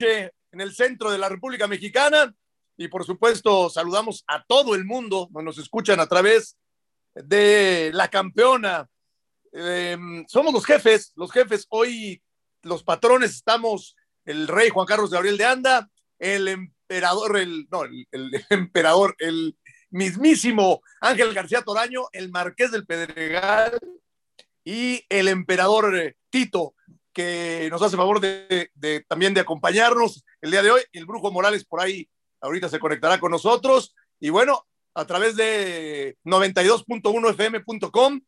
en el centro de la República Mexicana. Y por supuesto saludamos a todo el mundo, nos escuchan a través de la campeona. Eh, somos los jefes, los jefes. Hoy, los patrones estamos el rey Juan Carlos Gabriel de Anda, el emperador, el, no, el, el emperador, el mismísimo Ángel García Toraño, el marqués del Pedregal y el emperador eh, Tito, que nos hace favor de, también de acompañarnos el día de hoy. El Brujo Morales por ahí ahorita se conectará con nosotros. Y bueno, a través de 92.1fm.com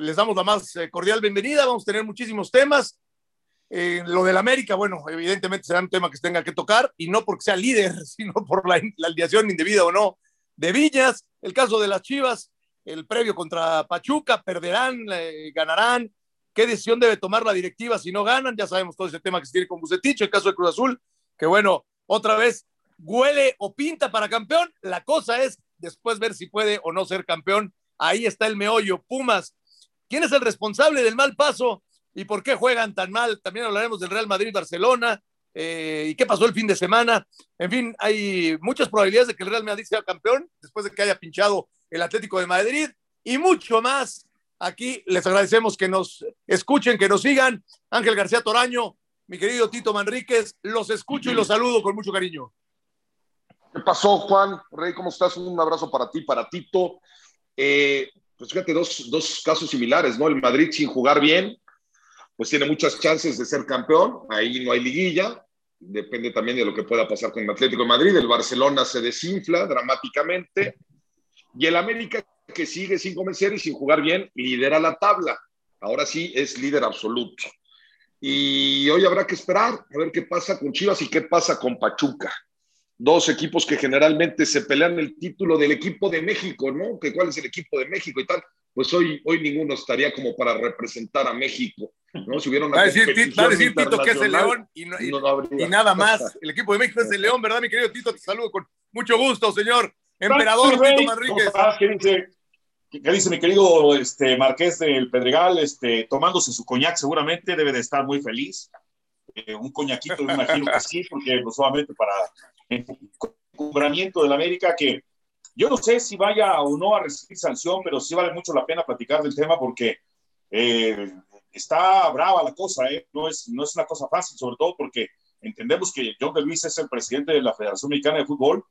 les damos la más eh, cordial bienvenida. Vamos a tener muchísimos temas. Eh, lo del América, bueno, evidentemente será un tema que tenga que tocar y no porque sea líder, sino por la, la alineación indebida o no de Villas. El caso de las Chivas, el previo contra Pachuca, perderán, eh, ganarán. ¿Qué decisión debe tomar la directiva si no ganan? Ya sabemos todo ese tema que se tiene con Bucetich, el caso de Cruz Azul, que bueno, otra vez huele o pinta para campeón. La cosa es después ver si puede o no ser campeón. Ahí está el meollo. Pumas, ¿quién es el responsable del mal paso y por qué juegan tan mal? También hablaremos del Real Madrid-Barcelona. Eh, y qué pasó el fin de semana. En fin, hay muchas probabilidades de que el Real Madrid sea campeón después de que haya pinchado el Atlético de Madrid y mucho más. Aquí les agradecemos que nos escuchen, que nos sigan. Ángel García Toraño, mi querido Tito Manríquez, los escucho y los saludo con mucho cariño. ¿Qué pasó, Juan? Rey, ¿cómo estás? Un abrazo para ti, para Tito. Eh, pues fíjate, dos, dos casos similares, ¿no? El Madrid sin jugar bien, pues tiene muchas chances de ser campeón. Ahí no hay liguilla. Depende también de lo que pueda pasar con el Atlético de Madrid. El Barcelona se desinfla dramáticamente. Y el América, que sigue sin convencer y sin jugar bien, lidera la tabla. Ahora sí es líder absoluto. Y hoy habrá que esperar a ver qué pasa con Chivas y qué pasa con Pachuca. Dos equipos que generalmente se pelean el título del equipo de México, ¿no? Que cuál es el equipo de México y tal. Pues hoy, hoy ninguno estaría como para representar a México, ¿no? Si hubiera una va, a decir, va a decir Tito que es el León y, no, y, no y, nada más. El equipo de México es el León, ¿verdad, mi querido Tito? Te saludo con mucho gusto, señor. Emperador Tito Manríquez. ¿Qué dice, ¿Qué dice mi querido este, Marqués del Pedregal? Este, tomándose su coñac seguramente debe de estar muy feliz. Eh, un coñaquito, me imagino que sí, porque pues, solamente para encumbramiento del América que yo no sé si vaya o no a recibir sanción, pero sí vale mucho la pena platicar del tema porque eh, está brava la cosa, ¿eh? no, es, no es una cosa fácil, sobre todo porque entendemos que John de Luis es el presidente de la Federación Mexicana de Fútbol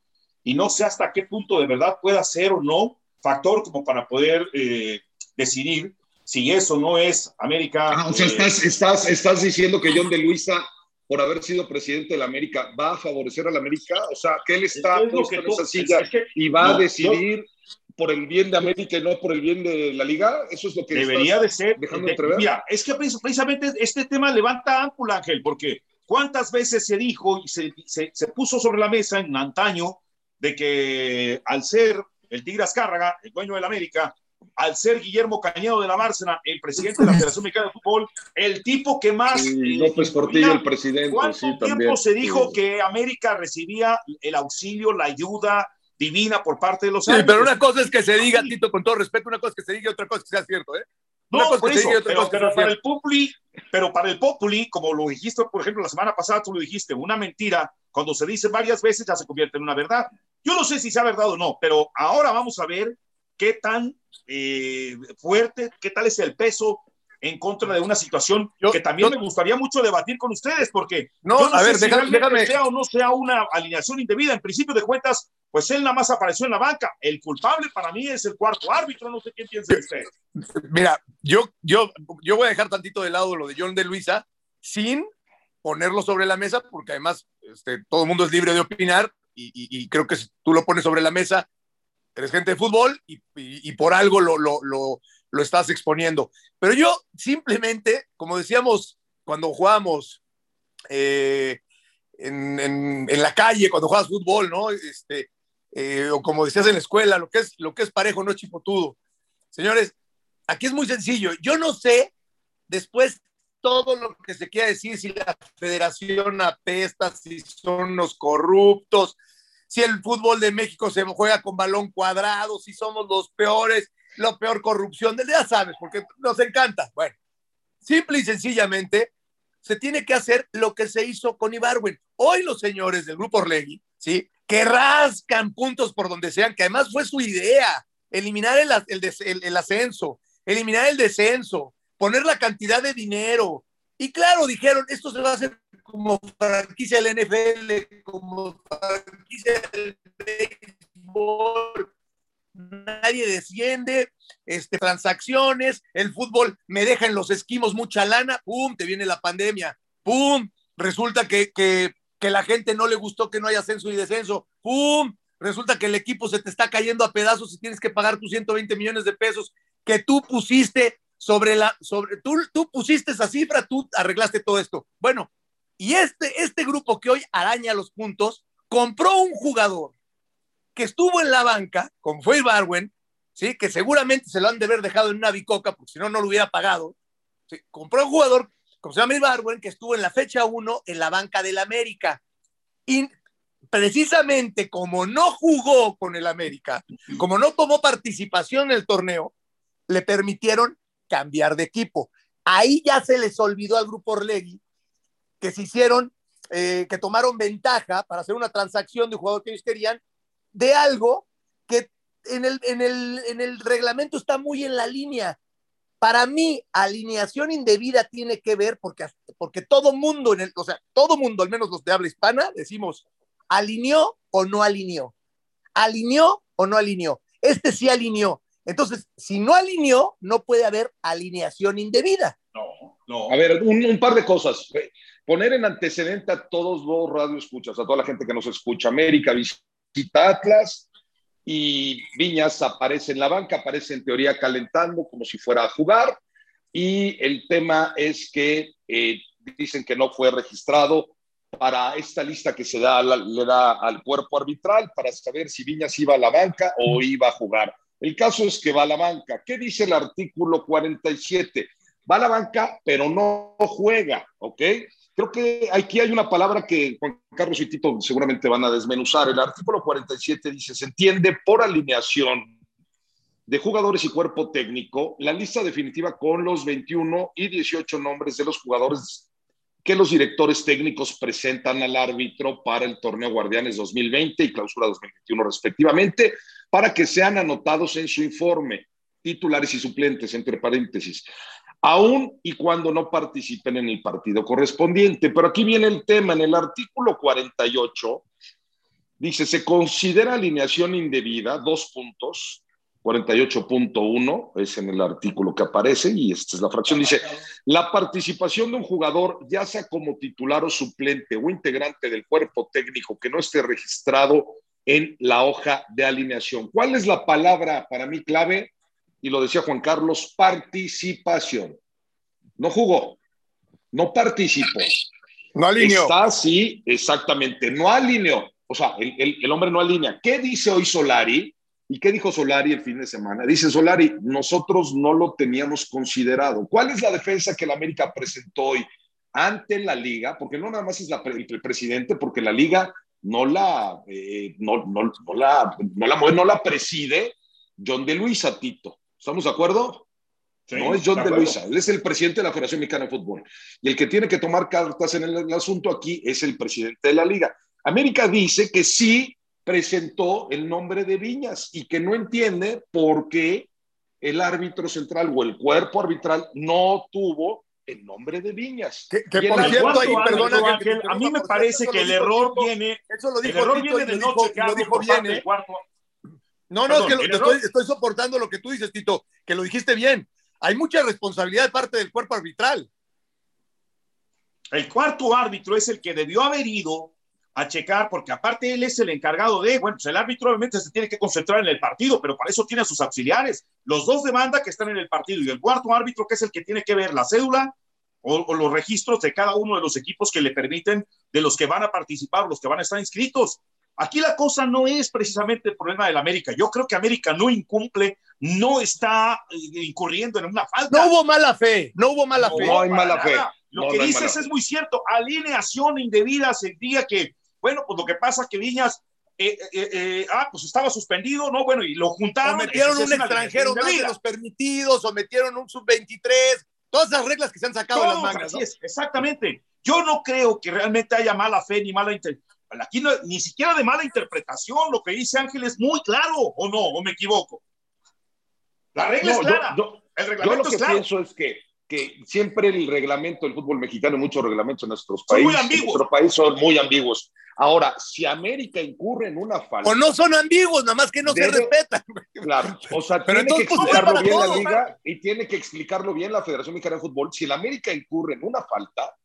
y no sé hasta qué punto de verdad pueda ser o no factor como para poder eh, decidir si eso no es América. Ah, o sea, estás, estás, estás diciendo que John de Luisa por haber sido presidente de la América, ¿va a favorecer a la América? O sea, que él está puesto en esa silla es que, y va no, a decidir no. por el bien de América y no por el bien de la Liga. Eso es lo que debería de ser. Dejando de, entrever. Mira, es que precisamente este tema levanta ámpula, Ángel, porque cuántas veces se dijo y se, se, se puso sobre la mesa en antaño de que al ser el Tigre Azcárraga, el dueño de la América, al ser Guillermo Cañedo de la Bárcena, el presidente de la Federación Mexicana de Fútbol, el tipo que más... Sí, López Portillo, el presidente. ¿Cuánto sí, tiempo también. se dijo que América recibía el auxilio, la ayuda divina por parte de los Sí, pero una cosa es que se diga, Tito, con todo respeto, una cosa es que se diga y otra cosa es que sea cierto, ¿eh? No, por eso, y pero, para cierto. el Populi, pero para el Populi, como lo dijiste, por ejemplo, la semana pasada tú lo dijiste, una mentira, cuando se dice varias veces ya se convierte en una verdad. Yo no sé si sea verdad o no, pero ahora vamos a ver qué tan eh, fuerte, qué tal es el peso en contra de una situación Yo- que también yo- me gustaría mucho debatir con ustedes, porque No, yo no a sé ver, si déjame- déjame- sea o no sea una alineación indebida. En principio de cuentas, pues él nada más apareció en la banca. El culpable para mí es el cuarto árbitro, no sé qué piensa usted. Mira, yo, yo, yo voy a dejar tantito de lado lo de John de Luisa sin ponerlo sobre la mesa, porque además este, todo el mundo es libre de opinar y, y- creo que si tú lo pones sobre la mesa, eres gente de fútbol y, y- por algo lo, lo, lo, lo estás exponiendo. Pero yo simplemente, como decíamos cuando jugábamos eh, en, en- en la calle, cuando juegas fútbol, ¿no? Este, eh, o como decías en la escuela, lo que es, lo que es parejo no chipotudo. Señores, aquí es muy sencillo. Yo no sé, después todo lo que se quiera decir, si la federación apesta, si son unos corruptos, si el fútbol de México se juega con balón cuadrado, si somos los peores, la peor corrupción, ya sabes, porque nos encanta. Bueno, simple y sencillamente, se tiene que hacer lo que se hizo con Ibarwen. Hoy los señores del grupo Orlegui, ¿sí? Que rascan puntos por donde sean, que además fue su idea, eliminar el, el, ascenso, eliminar el descenso, poner la cantidad de dinero. Y claro, dijeron, esto se va a hacer como franquicia del NFL, como franquicia del béisbol, nadie desciende, este, transacciones, el fútbol me deja en los esquimos mucha lana, ¡pum! Te viene la pandemia, ¡pum! Resulta que, que, que la gente no le gustó que no haya ascenso y descenso, ¡pum! Resulta que el equipo se te está cayendo a pedazos y tienes que pagar tus 120 millones de pesos que tú pusiste sobre la, sobre, tú, tú pusiste esa cifra, tú arreglaste todo esto. Bueno, y este, este grupo que hoy araña los puntos, compró un jugador que estuvo en la banca, como fue Barwen, ¿sí? que seguramente se lo han de haber dejado en una bicoca, porque si no, no lo hubiera pagado. Compró un jugador, como se llama Barwen, que estuvo en la fecha 1 en la banca del América. Y precisamente como no jugó con el América, como no tomó participación en el torneo, le permitieron cambiar de equipo. Ahí ya se les olvidó al grupo Orlegui que se hicieron, eh, que tomaron ventaja para hacer una transacción de un jugador que ellos querían de algo que en el, en el, en el reglamento está muy en la línea. Para mí, alineación indebida tiene que ver porque, porque todo mundo, en el, o sea, todo mundo, al menos los de habla hispana, decimos, alineó o no alineó. Alineó o no alineó. Este sí alineó. Entonces, si no alineó, no puede haber alineación indebida. No, no. A ver, un, un par de cosas. Poner en antecedente a todos los radioescuchas, a toda la gente que nos escucha. América Atlas y Viñas aparece en la banca, aparece en teoría calentando como si fuera a jugar. Y el tema es que eh, dicen que no fue registrado para esta lista que se da, le da al cuerpo arbitral para saber si Viñas iba a la banca o iba a jugar. El caso es que va a la banca. ¿Qué dice el artículo 47? Va a la banca, pero no juega, ¿ok? Creo que aquí hay una palabra que Juan Carlos y Tito seguramente van a desmenuzar. El artículo 47 dice, se entiende por alineación de jugadores y cuerpo técnico la lista definitiva con los 21 y 18 nombres de los jugadores que los directores técnicos presentan al árbitro para el torneo Guardianes 2020 y clausura 2021 respectivamente, para que sean anotados en su informe, titulares y suplentes, entre paréntesis aún y cuando no participen en el partido correspondiente. Pero aquí viene el tema, en el artículo 48, dice, se considera alineación indebida, dos puntos, 48.1 es en el artículo que aparece y esta es la fracción, dice, la participación de un jugador, ya sea como titular o suplente o integrante del cuerpo técnico que no esté registrado en la hoja de alineación. ¿Cuál es la palabra para mí clave? Y lo decía Juan Carlos, participación. No jugó, no participó. No alineó. Está, sí, exactamente, no alineó. O sea, el, el, hombre no alinea. ¿Qué dice hoy Solari? ¿Y qué dijo Solari el fin de semana? Dice Solari, nosotros no lo teníamos considerado. ¿Cuál es la defensa que la América presentó hoy ante la liga? Porque no nada más es la, el presidente, porque la liga no la, eh, no, no, no, la, no, la, no la preside John de Luisa, Tito. ¿Estamos de acuerdo? no es John de, Luisa, él es el presidente de la Federación Mexicana de Fútbol. Y el que tiene que tomar cartas en el, asunto aquí es el presidente de la liga. América dice que sí presentó el nombre de Viñas y que no entiende por qué el árbitro central o el cuerpo arbitral no tuvo el nombre de Viñas. Que, por cierto, ahí, perdona, a mí me parece que el error viene, eso lo dijo el error viene de noche, lo dijo bien, ¿eh? No, no, es que estoy, soportando lo que tú dices, Tito, que lo dijiste bien. Hay mucha responsabilidad de parte del cuerpo arbitral. El cuarto árbitro es el que debió haber ido a checar, porque aparte él es el encargado de, bueno, pues el árbitro obviamente se tiene que concentrar en el partido, pero para eso tiene a sus auxiliares, los dos de banda que están en el partido y el cuarto árbitro que es el que tiene que ver la cédula o, o los registros de cada uno de los equipos que le permiten, de los que van a participar, los que van a estar inscritos. Aquí la cosa no es precisamente el problema del América. Yo creo que América no incumple, no está eh, incurriendo en una falta. No hubo mala fe, no hubo mala fe. No hay mala fe. Lo que dices es muy cierto. Alineación indebida sentía que, bueno, pues lo que pasa es que Viñas eh, eh, ah, pues estaba suspendido, ¿no? Bueno, y lo juntaron. O metieron un extranjero de los permitidos, o metieron un sub-23, Todas esas reglas que se han sacado de las mangas. Así es, exactamente. Yo no creo que realmente haya mala fe ni mala interpretación. Aquí ni siquiera de mala interpretación. Lo que dice Ángel es muy claro, ¿o no? ¿O me equivoco? La regla es clara. el reglamento yo lo que pienso es que que siempre el reglamento del fútbol mexicano, muchos reglamentos en nuestros países, muy ambiguos. nuestro país son muy ambiguos. Ahora, si América incurre en una falta. O no son ambiguos, nada más que no se respetan. Claro, o sea, tiene que pues, explicarlo bien la liga y tiene que explicarlo bien la Federación Mexicana de Fútbol. Si el América incurre en una falta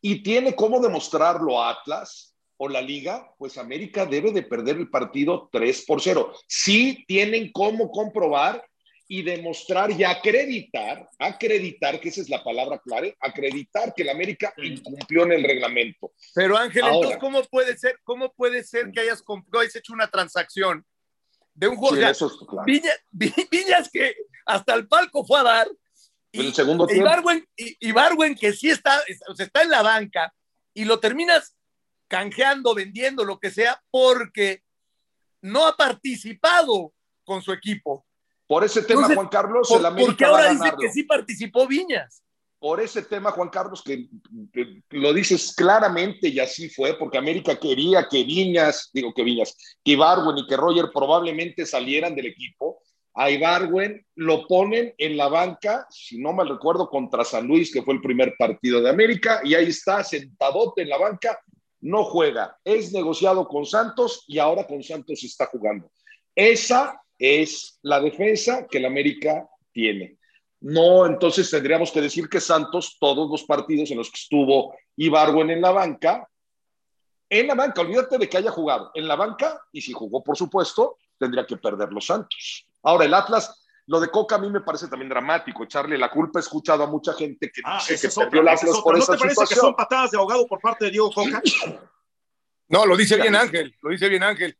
y tiene cómo demostrarlo a Atlas o la liga, pues América debe de perder el partido 3 por 0. Sí tienen cómo comprobar y demostrar y acreditar, acreditar, que esa es la palabra clave, acreditar que el América incumplió en el reglamento. Pero Ángel, entonces, ¿cómo puede ser, cómo puede ser que hayas, hecho una transacción de un jugador? Viñas, que hasta el palco fue a dar. Y, el segundo que sí está, está en la banca, y lo terminas canjeando, vendiendo, lo que sea, porque no ha participado con su equipo. Por ese tema, Juan Carlos, el América Porque ahora dice que sí participó Viñas. Por ese tema, Juan Carlos, que, lo dices claramente y así fue, porque América quería que Viñas, digo que Viñas, que Ibarwen y que Roger probablemente salieran del equipo. A Ibarwen lo ponen en la banca, si no mal recuerdo, contra San Luis, que fue el primer partido de América, y ahí está sentadote en la banca, no juega, es negociado con Santos y ahora con Santos está jugando. Esa es la defensa que el América tiene. No, entonces tendríamos que decir que Santos, todos los partidos en los que estuvo Ibarwen en la banca, en la banca, olvídate de que haya jugado, en la banca, y si jugó, por supuesto, tendría que perder los Santos. Ahora, el Atlas, lo de Coca a mí me parece también dramático, echarle la culpa. He escuchado a mucha gente que ah, dice que perdió el Atlas por ¿No te parece que son patadas de ahogado por parte de Diego Coca? No, lo dice bien Ángel, lo dice bien Ángel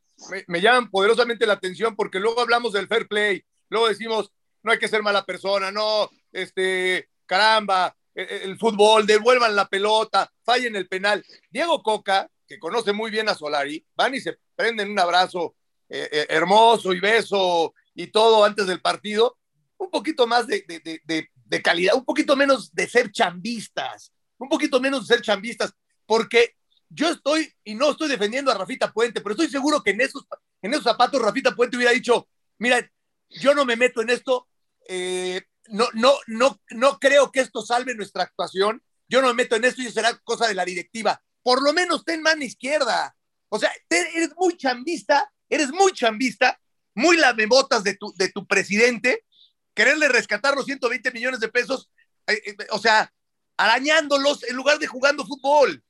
me, llaman poderosamente la atención porque luego hablamos del fair play, luego decimos, no hay que ser mala persona, no, este, caramba, e, e, el, fútbol, devuelvan la pelota, fallen el penal. Diego Coca, que conoce muy bien a Solari, van y se prenden un abrazo eh, eh, hermoso y beso y todo antes del partido, un poquito más de, de, de, calidad, un poquito menos de ser chambistas, un poquito menos de ser chambistas, porque yo estoy, y no estoy defendiendo a Rafita Puente, pero estoy seguro que en esos, en esos zapatos Rafita Puente hubiera dicho, mira, yo no me meto en esto, eh, no, no, no, no creo que esto salve nuestra actuación, yo no me meto en esto y será cosa de la directiva. Por lo menos ten mano izquierda. O sea, eres muy chambista, eres muy chambista, muy lamebotas de tu, de tu presidente, quererle rescatar los 120 millones de pesos, eh, eh, o sea, arañándolos en lugar de jugando fútbol.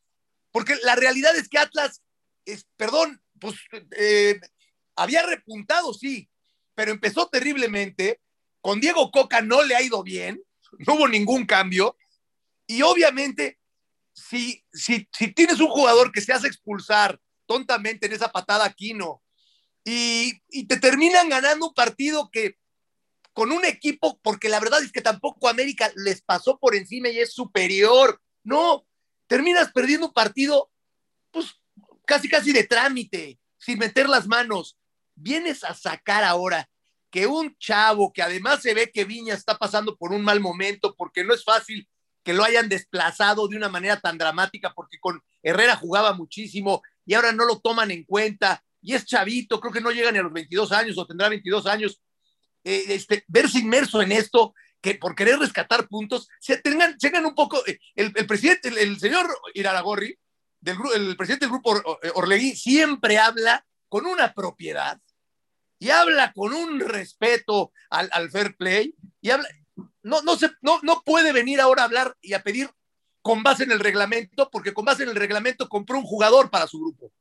Porque la realidad es que Atlas, es, perdón, pues eh, había repuntado, sí, pero empezó terriblemente. Con Diego Coca no le ha ido bien, no hubo ningún cambio. Y obviamente, si, si, si tienes un jugador que se hace expulsar tontamente en esa patada Aquino y, te terminan ganando un partido que con un equipo, porque la verdad es que tampoco América les pasó por encima y es superior. No, terminas perdiendo un partido, pues casi casi de trámite, sin meter las manos. Vienes a sacar ahora que un chavo que además se ve que Viña está pasando por un mal momento, porque no es fácil que lo hayan desplazado de una manera tan dramática, porque con Herrera jugaba muchísimo y ahora no lo toman en cuenta, y es chavito, creo que no llega ni a los 22 años o tendrá 22 años. Eh, este, verse inmerso en esto que por querer rescatar puntos, se tengan, tengan un poco, eh, el, presidente, el, señor Iraragorri, del, el presidente del grupo eh, Orlegui, siempre habla con una propiedad y habla con un respeto al, al fair play y habla, no, no, se, no, no puede venir ahora a hablar y a pedir con base en el reglamento, porque con base en el reglamento compró un jugador para su grupo.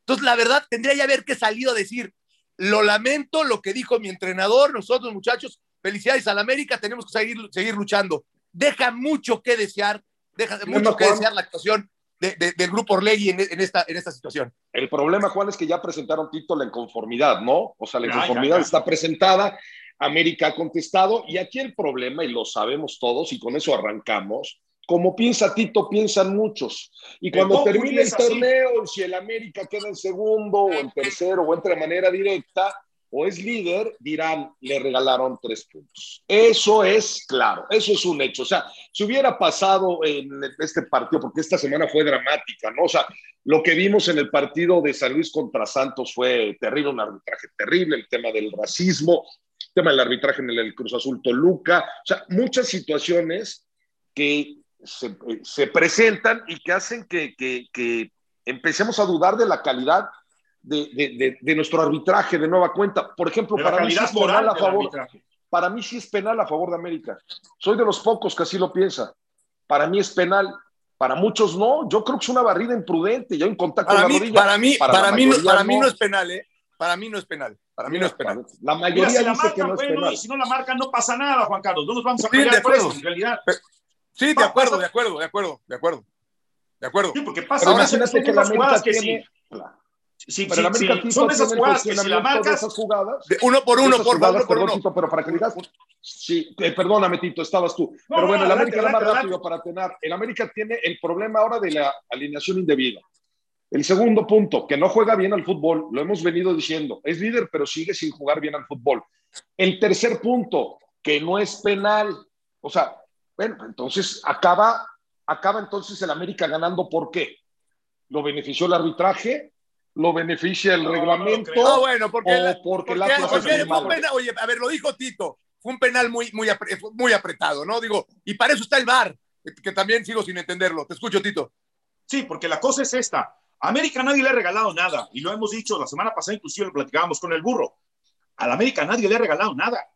Entonces, la verdad, tendría ya haber que salido a decir, lo lamento, lo que dijo mi entrenador, nosotros muchachos, felicidades al América, tenemos que seguir, seguir luchando. Deja mucho que desear, deja mucho que desear la actuación del grupo Orlegui en, esta, en esta situación. El problema, Juan, es que ya presentaron título en conformidad, ¿no? O sea, la inconformidad está presentada, América ha contestado, y aquí el problema, y lo sabemos todos, y con eso arrancamos, como piensa Tito, piensan muchos. Y cuando termine el torneo, si el América queda en segundo o en tercero o entra de manera directa, o es líder, dirán, le regalaron tres puntos. Eso es claro, eso es un hecho. O sea, si hubiera pasado en este partido, porque esta semana fue dramática, ¿no? O sea, lo que vimos en el partido de San Luis contra Santos fue terrible, un arbitraje terrible, el tema del racismo, el tema del arbitraje en el Cruz Azul Toluca, o sea, muchas situaciones que se, presentan y que hacen que, que empecemos a dudar de la calidad de, de, nuestro arbitraje de nueva cuenta. Por ejemplo, para mí sí es penal a favor. Para mí sí es penal a favor de América. Soy de los pocos que así lo piensa. Para mí es penal. Para muchos no. Yo creo que es una barrida imprudente. Ya en contacto para con la rodilla. Para mí, para, mí, no, para mí no es penal, ¿eh? Para mí no es penal. Para mí no es penal. La mayoría si dice la que no es penal. Y si no la marcan, no pasa nada, Juan Carlos. No nos vamos a pelear sí, por eso, en realidad. Sí, de acuerdo, de acuerdo, de acuerdo, de acuerdo. De acuerdo. Sí, porque pasa. Pero imagínate que la América que tiene... Sí. Sí, pero sí, sí. son esas jugadas que si la marcas, esas jugadas, uno por uno, por favor, por uno. pero para que digas, sí, eh, perdóname, Tito, estabas tú. No, pero bueno, el América era más rápido para tener. El América tiene el problema ahora de la alineación indebida. El segundo punto, que no juega bien al fútbol, lo hemos venido diciendo, es líder, pero sigue sin jugar bien al fútbol. El tercer punto, que no es penal. O sea, bueno, entonces acaba, acaba entonces el América ganando, ¿por qué? ¿Lo benefició el arbitraje? lo beneficia el reglamento no, bueno, porque, o porque, la porque fue penal, oye, a ver, lo dijo Tito, fue un penal muy, muy, muy apretado, ¿no? Digo, y para eso está el VAR, que también sigo sin entenderlo. Te escucho, Tito. Sí, porque la cosa es esta. A América nadie le ha regalado nada, y lo hemos dicho la semana pasada, inclusive lo platicábamos con el burro. Al América nadie le ha regalado nada.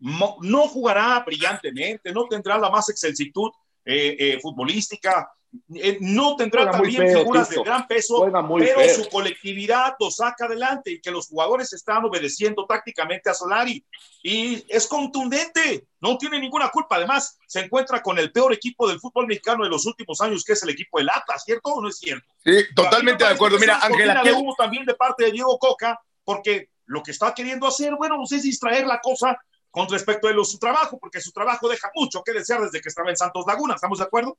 No, jugará brillantemente, no tendrá la más excelsitud eh, eh, futbolística, eh, no tendrá también figuras de gran peso, pero su colectividad lo saca adelante y que los jugadores están obedeciendo tácticamente a Solari. Y es contundente, no tiene ninguna culpa. Además, se encuentra con el peor equipo del fútbol mexicano de los últimos años, que es el equipo del Atlas, ¿cierto o no es cierto? Sí, totalmente de acuerdo. Mira, Ángela. hubo también de parte de Diego Coca, porque lo que está queriendo hacer, bueno, no sé es distraer la cosa con respecto a su trabajo, porque su trabajo deja mucho que desear desde que estaba en Santos Laguna, ¿estamos de acuerdo?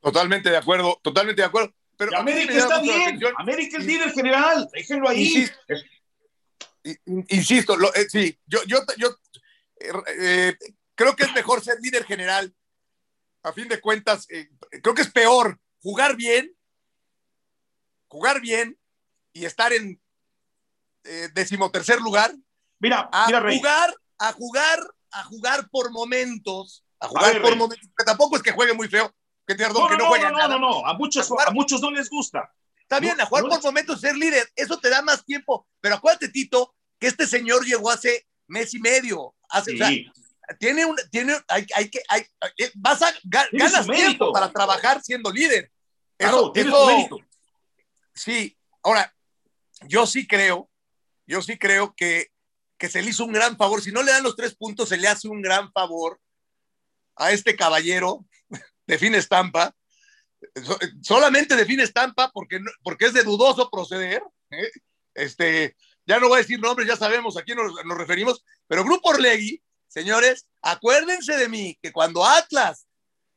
Totalmente de acuerdo, totalmente de acuerdo. Pero América está bien, América es líder general, déjenlo ahí. Insisto, eh, sí, yo, yo, yo eh, eh, creo que es mejor ser líder general. A fin de cuentas, creo que es peor jugar bien, jugar bien y estar en decimotercer lugar. Mira, a mira, jugar, a jugar, a jugar por momentos, a jugar por momentos, que tampoco es que juegue muy feo, que, no, no, no, no, no, no, no, a muchos, a, muchos no les gusta. Está bien, a jugar por momentos, ser líder, eso te da más tiempo. Pero acuérdate, Tito, que este señor llegó hace mes y medio. Hace, o sea, tiene un, tiene, hay, hay que, hay, eh, vas a, ganas tiempo para trabajar siendo líder. Eso, eso mérito. Sí, ahora, yo sí creo, yo sí creo que, que se le hizo un gran favor. Si no le dan los tres puntos, se le hace un gran favor a este caballero define estampa, solamente define estampa porque, porque es de dudoso proceder. ¿eh? Este, ya no voy a decir nombres, ya sabemos a quién nos, referimos, pero Grupo Orlegui, señores, acuérdense de mí que cuando Atlas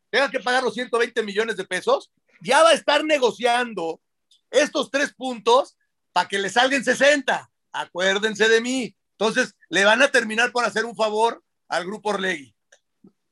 tenga que pagar los 120 millones de pesos, ya va a estar negociando estos tres puntos para que le salgan 60. Acuérdense de mí. Entonces, le van a terminar por hacer un favor al Grupo Orlegui.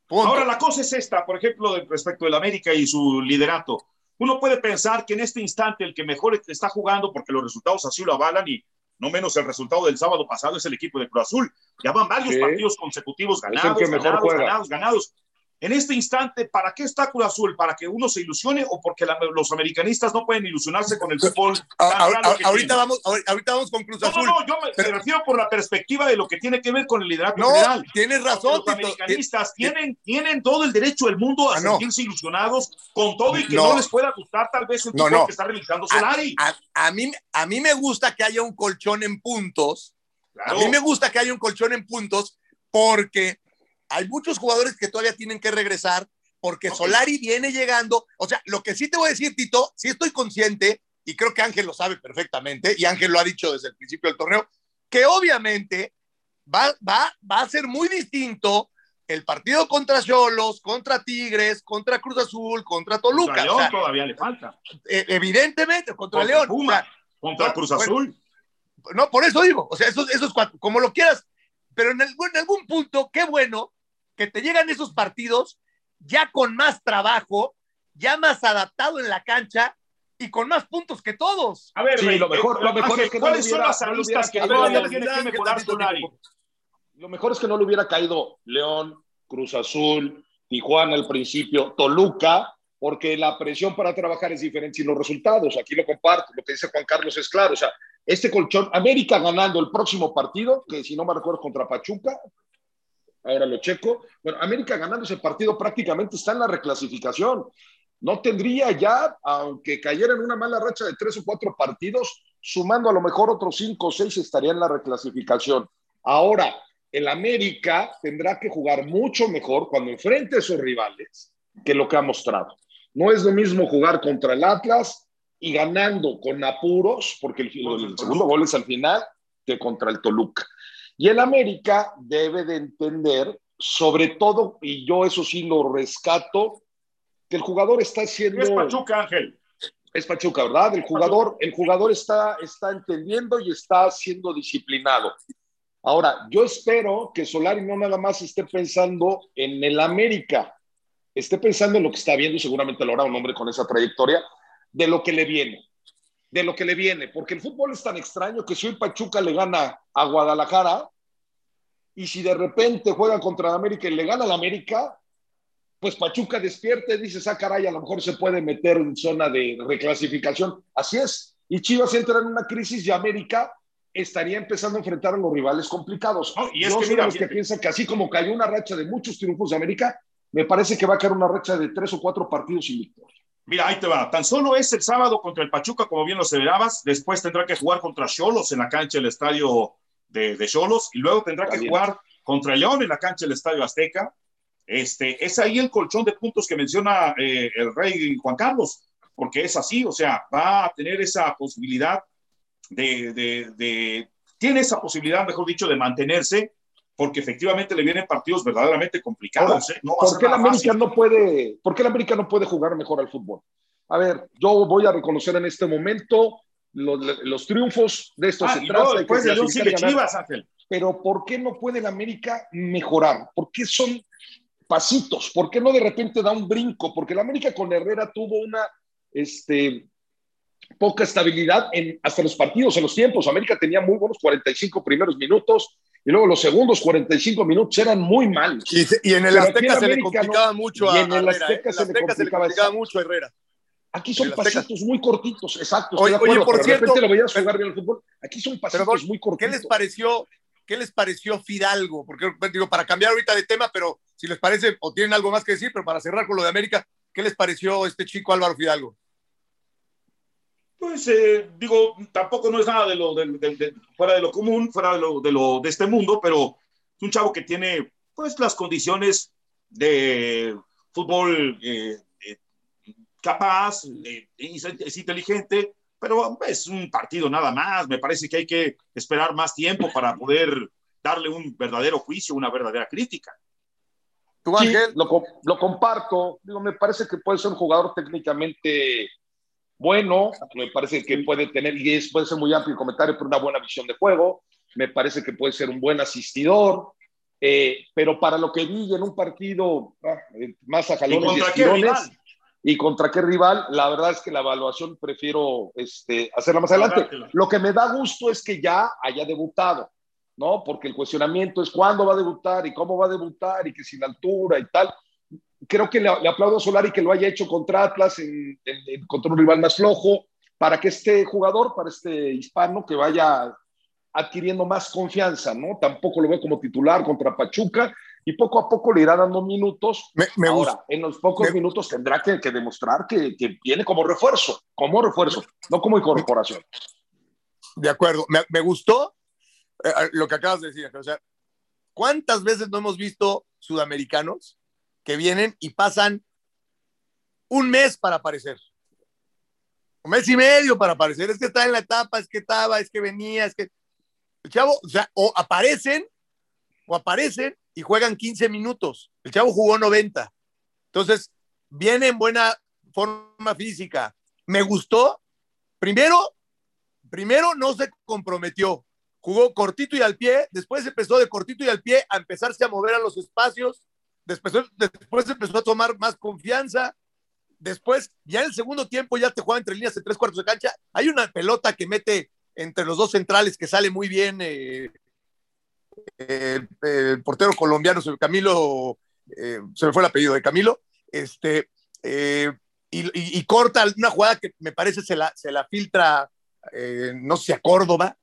Ahora la cosa es esta, por ejemplo, respecto del América y su liderato. Uno puede pensar que en este instante el que mejor está jugando, porque los resultados así lo avalan y no menos el resultado del sábado pasado es el equipo de Cruz Azul. Ya van varios partidos consecutivos ganados, ganados, ganados, ganados. En este instante, ¿para qué está Cruz Azul? ¿Para que uno se ilusione o porque los americanistas no pueden ilusionarse con el fútbol? ahorita, vamos, ahorita vamos con Cruz Azul. No, no, yo me, refiero por la perspectiva de lo que tiene que ver con el liderazgo no, general. Tienes razón. Los americanistas tienen, tienen todo el derecho del mundo a ah, sentirse ilusionados con todo y que no, les pueda gustar tal vez el fútbol que está realizando Solari. A, mí, a mí me gusta que haya un colchón en puntos. A mí me gusta que haya un colchón en puntos porque hay muchos jugadores que todavía tienen que regresar porque Solari viene llegando. O sea, lo que sí te voy a decir, Tito, sí estoy consciente, y creo que Ángel lo sabe perfectamente, y Ángel lo ha dicho desde el principio del torneo, que obviamente va, va, va a ser muy distinto el partido contra Cholos, contra Tigres, contra Cruz Azul, contra Toluca. Contra León todavía le falta. Eh, evidentemente, contra, León. contra Cruz Azul. no, por eso digo, o sea, esos, esos cuatro, como lo quieras, pero en algún, en algún punto, qué bueno que te llegan esos partidos ya con más trabajo, ya más adaptado en la cancha y con más puntos que todos. A ver, Sí, Rey, lo mejor- eh, lo mejor es que no ¿cuáles le son hubiera- las no aristas que todavía A ver, tiene que mejorar Solari? Lo mejor es que no le hubiera caído León, Cruz Azul, Tijuana al principio, Toluca, porque la presión para trabajar es diferente y los resultados. Aquí lo comparto, lo que dice Juan Carlos es claro. O sea, este colchón, América ganando el próximo partido, que si no me recuerdo contra Pachuca, ahora lo checo. Bueno, América ganando ese partido prácticamente está en la reclasificación. No tendría ya, aunque cayera en una mala racha de tres o cuatro partidos, sumando a lo mejor otros cinco o seis, estaría en la reclasificación. Ahora, el América tendrá que jugar mucho mejor cuando enfrente a esos rivales que lo que ha mostrado. No es lo mismo jugar contra el Atlas y ganando con apuros, porque el, el segundo gol es al final, que contra el Toluca. Y el América debe de entender, sobre todo, y yo eso sí lo rescato, que el jugador está haciendo... Es Pachuca, Ángel. Es Pachuca, ¿verdad? El jugador, el jugador está, está entendiendo y está siendo disciplinado. Ahora, yo espero que Solari no nada más esté pensando en el América, esté pensando en lo que está viendo, seguramente lo hará un hombre con esa trayectoria, de lo que le viene, de lo que le viene, porque el fútbol es tan extraño que si hoy Pachuca le gana a Guadalajara y si de repente juega contra el América y le gana al América, pues Pachuca despierta y dice, ah, caray, a lo mejor se puede meter en zona de reclasificación. Así es. Y Chivas entra en una crisis y América estaría empezando a enfrentar a los rivales complicados. No, y es Yo que soy mira, los que piensan que así como cayó una racha de muchos triunfos de América, me parece que va a caer una racha de tres o cuatro partidos sin victoria. Mira, ahí te va. Tan solo es el sábado contra el Pachuca, como bien lo severabas. Después tendrá que jugar contra Cholos en la cancha del estadio de Cholos. Y luego tendrá que bien. jugar contra León en la cancha del estadio Azteca. Este, es ahí el colchón de puntos que menciona eh, el rey Juan Carlos, porque es así, o sea, va a tener esa posibilidad de, de, de- tiene esa posibilidad, mejor dicho, de mantenerse, porque efectivamente le vienen partidos verdaderamente complicados. ¿eh? No ¿Por qué, la nada América no puede, ¿Por qué la América no puede jugar mejor al fútbol? A ver, yo voy a reconocer en este momento los, los triunfos de estos. Ah, después de León sigue Chivas, Ángel. pero ¿por qué no puede la América mejorar? ¿Por qué son pasitos? ¿Por qué no de repente da un brinco? Porque la América con Herrera tuvo una este, poca estabilidad en, hasta los partidos, en los tiempos. América tenía muy buenos 45 primeros minutos y luego los segundos 45 minutos eran muy malos. Y, en el Pero Azteca se le complicaba no- mucho y a en el Herrera. Mucho a Herrera. Aquí son pasitos muy cortitos, exacto. Oye, oye, por pero cierto, lo veías jugar bien al fútbol. Aquí son pasitos Perdón, muy ¿Qué cortitos. les pareció? ¿Qué les pareció Fidalgo? Porque digo, para cambiar ahorita de tema, pero si les parece, o tienen algo más que decir, pero para cerrar con lo de América, ¿qué les pareció este chico Álvaro Fidalgo? Pues eh, digo, tampoco no es nada de lo de, de- de- fuera de lo común, fuera de lo, de lo de este mundo, pero es un chavo que tiene pues las condiciones de fútbol eh, eh, capaz, eh, es, es inteligente, pero es un partido nada más. Me parece que hay que esperar más tiempo para poder darle un verdadero juicio, una verdadera crítica. ¿Tú, Sí, Ángel? lo, co- lo comparto. Digo, me parece que puede ser un jugador técnicamente bueno. Me parece que puede tener, y es, puede ser muy amplio el comentario, pero una buena visión de juego. Me parece que puede ser un buen asistidor. Eh, pero para lo que vi en un partido ah, eh, más a ¿Y jalones y, contra qué estirones, rival? y contra qué rival, la verdad es que la evaluación prefiero este, hacerla más adelante. Lo que me da gusto es que ya haya debutado, ¿no? Porque el cuestionamiento es cuándo va a debutar y cómo va a debutar y que sin altura y tal. Creo que le, le aplaudo a Solari que lo haya hecho contra Atlas, en, contra un rival más flojo, para que este jugador, para este hispano, que vaya adquiriendo más confianza, ¿no? Tampoco lo veo como titular contra Pachuca y poco a poco le irá dando minutos. Me, me Ahora, gusta. en los pocos me- minutos tendrá que, que demostrar que, que viene como refuerzo, como refuerzo, no como incorporación. De acuerdo. Me, gustó eh, lo que acabas de decir. O sea, ¿cuántas veces no hemos visto sudamericanos que vienen y pasan un mes para aparecer? Un mes y medio para aparecer. Es que está en la etapa, es que estaba, es que venía, es que. El chavo, o sea, o aparecen, o aparecen y juegan 15 minutos. El chavo jugó 90. Entonces, viene en buena forma física. Me gustó, primero, primero no se comprometió, jugó cortito y al pie, después empezó de cortito y al pie a empezarse a mover a los espacios, después, después empezó a tomar más confianza, después ya en el segundo tiempo ya te juega entre líneas de tres cuartos de cancha, hay una pelota que mete entre los dos centrales que sale muy bien eh, el, portero colombiano, Camilo, eh, se me fue el apellido de Camilo, este, eh, y, corta una jugada que me parece se la, se la filtra, no sé, a Córdoba,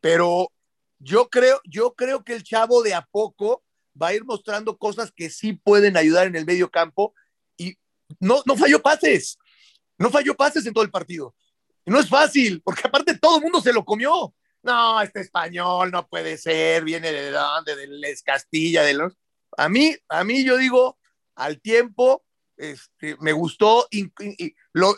pero yo creo, yo creo que el chavo de a poco va a ir mostrando cosas que sí pueden ayudar en el medio campo y no, no falló pases, no falló pases en todo el partido. No es fácil, porque aparte todo el mundo se lo comió no, este español no puede ser, viene de dónde, de Les Castilla, de los... A mí, a mí yo digo, al tiempo, este, me gustó, y,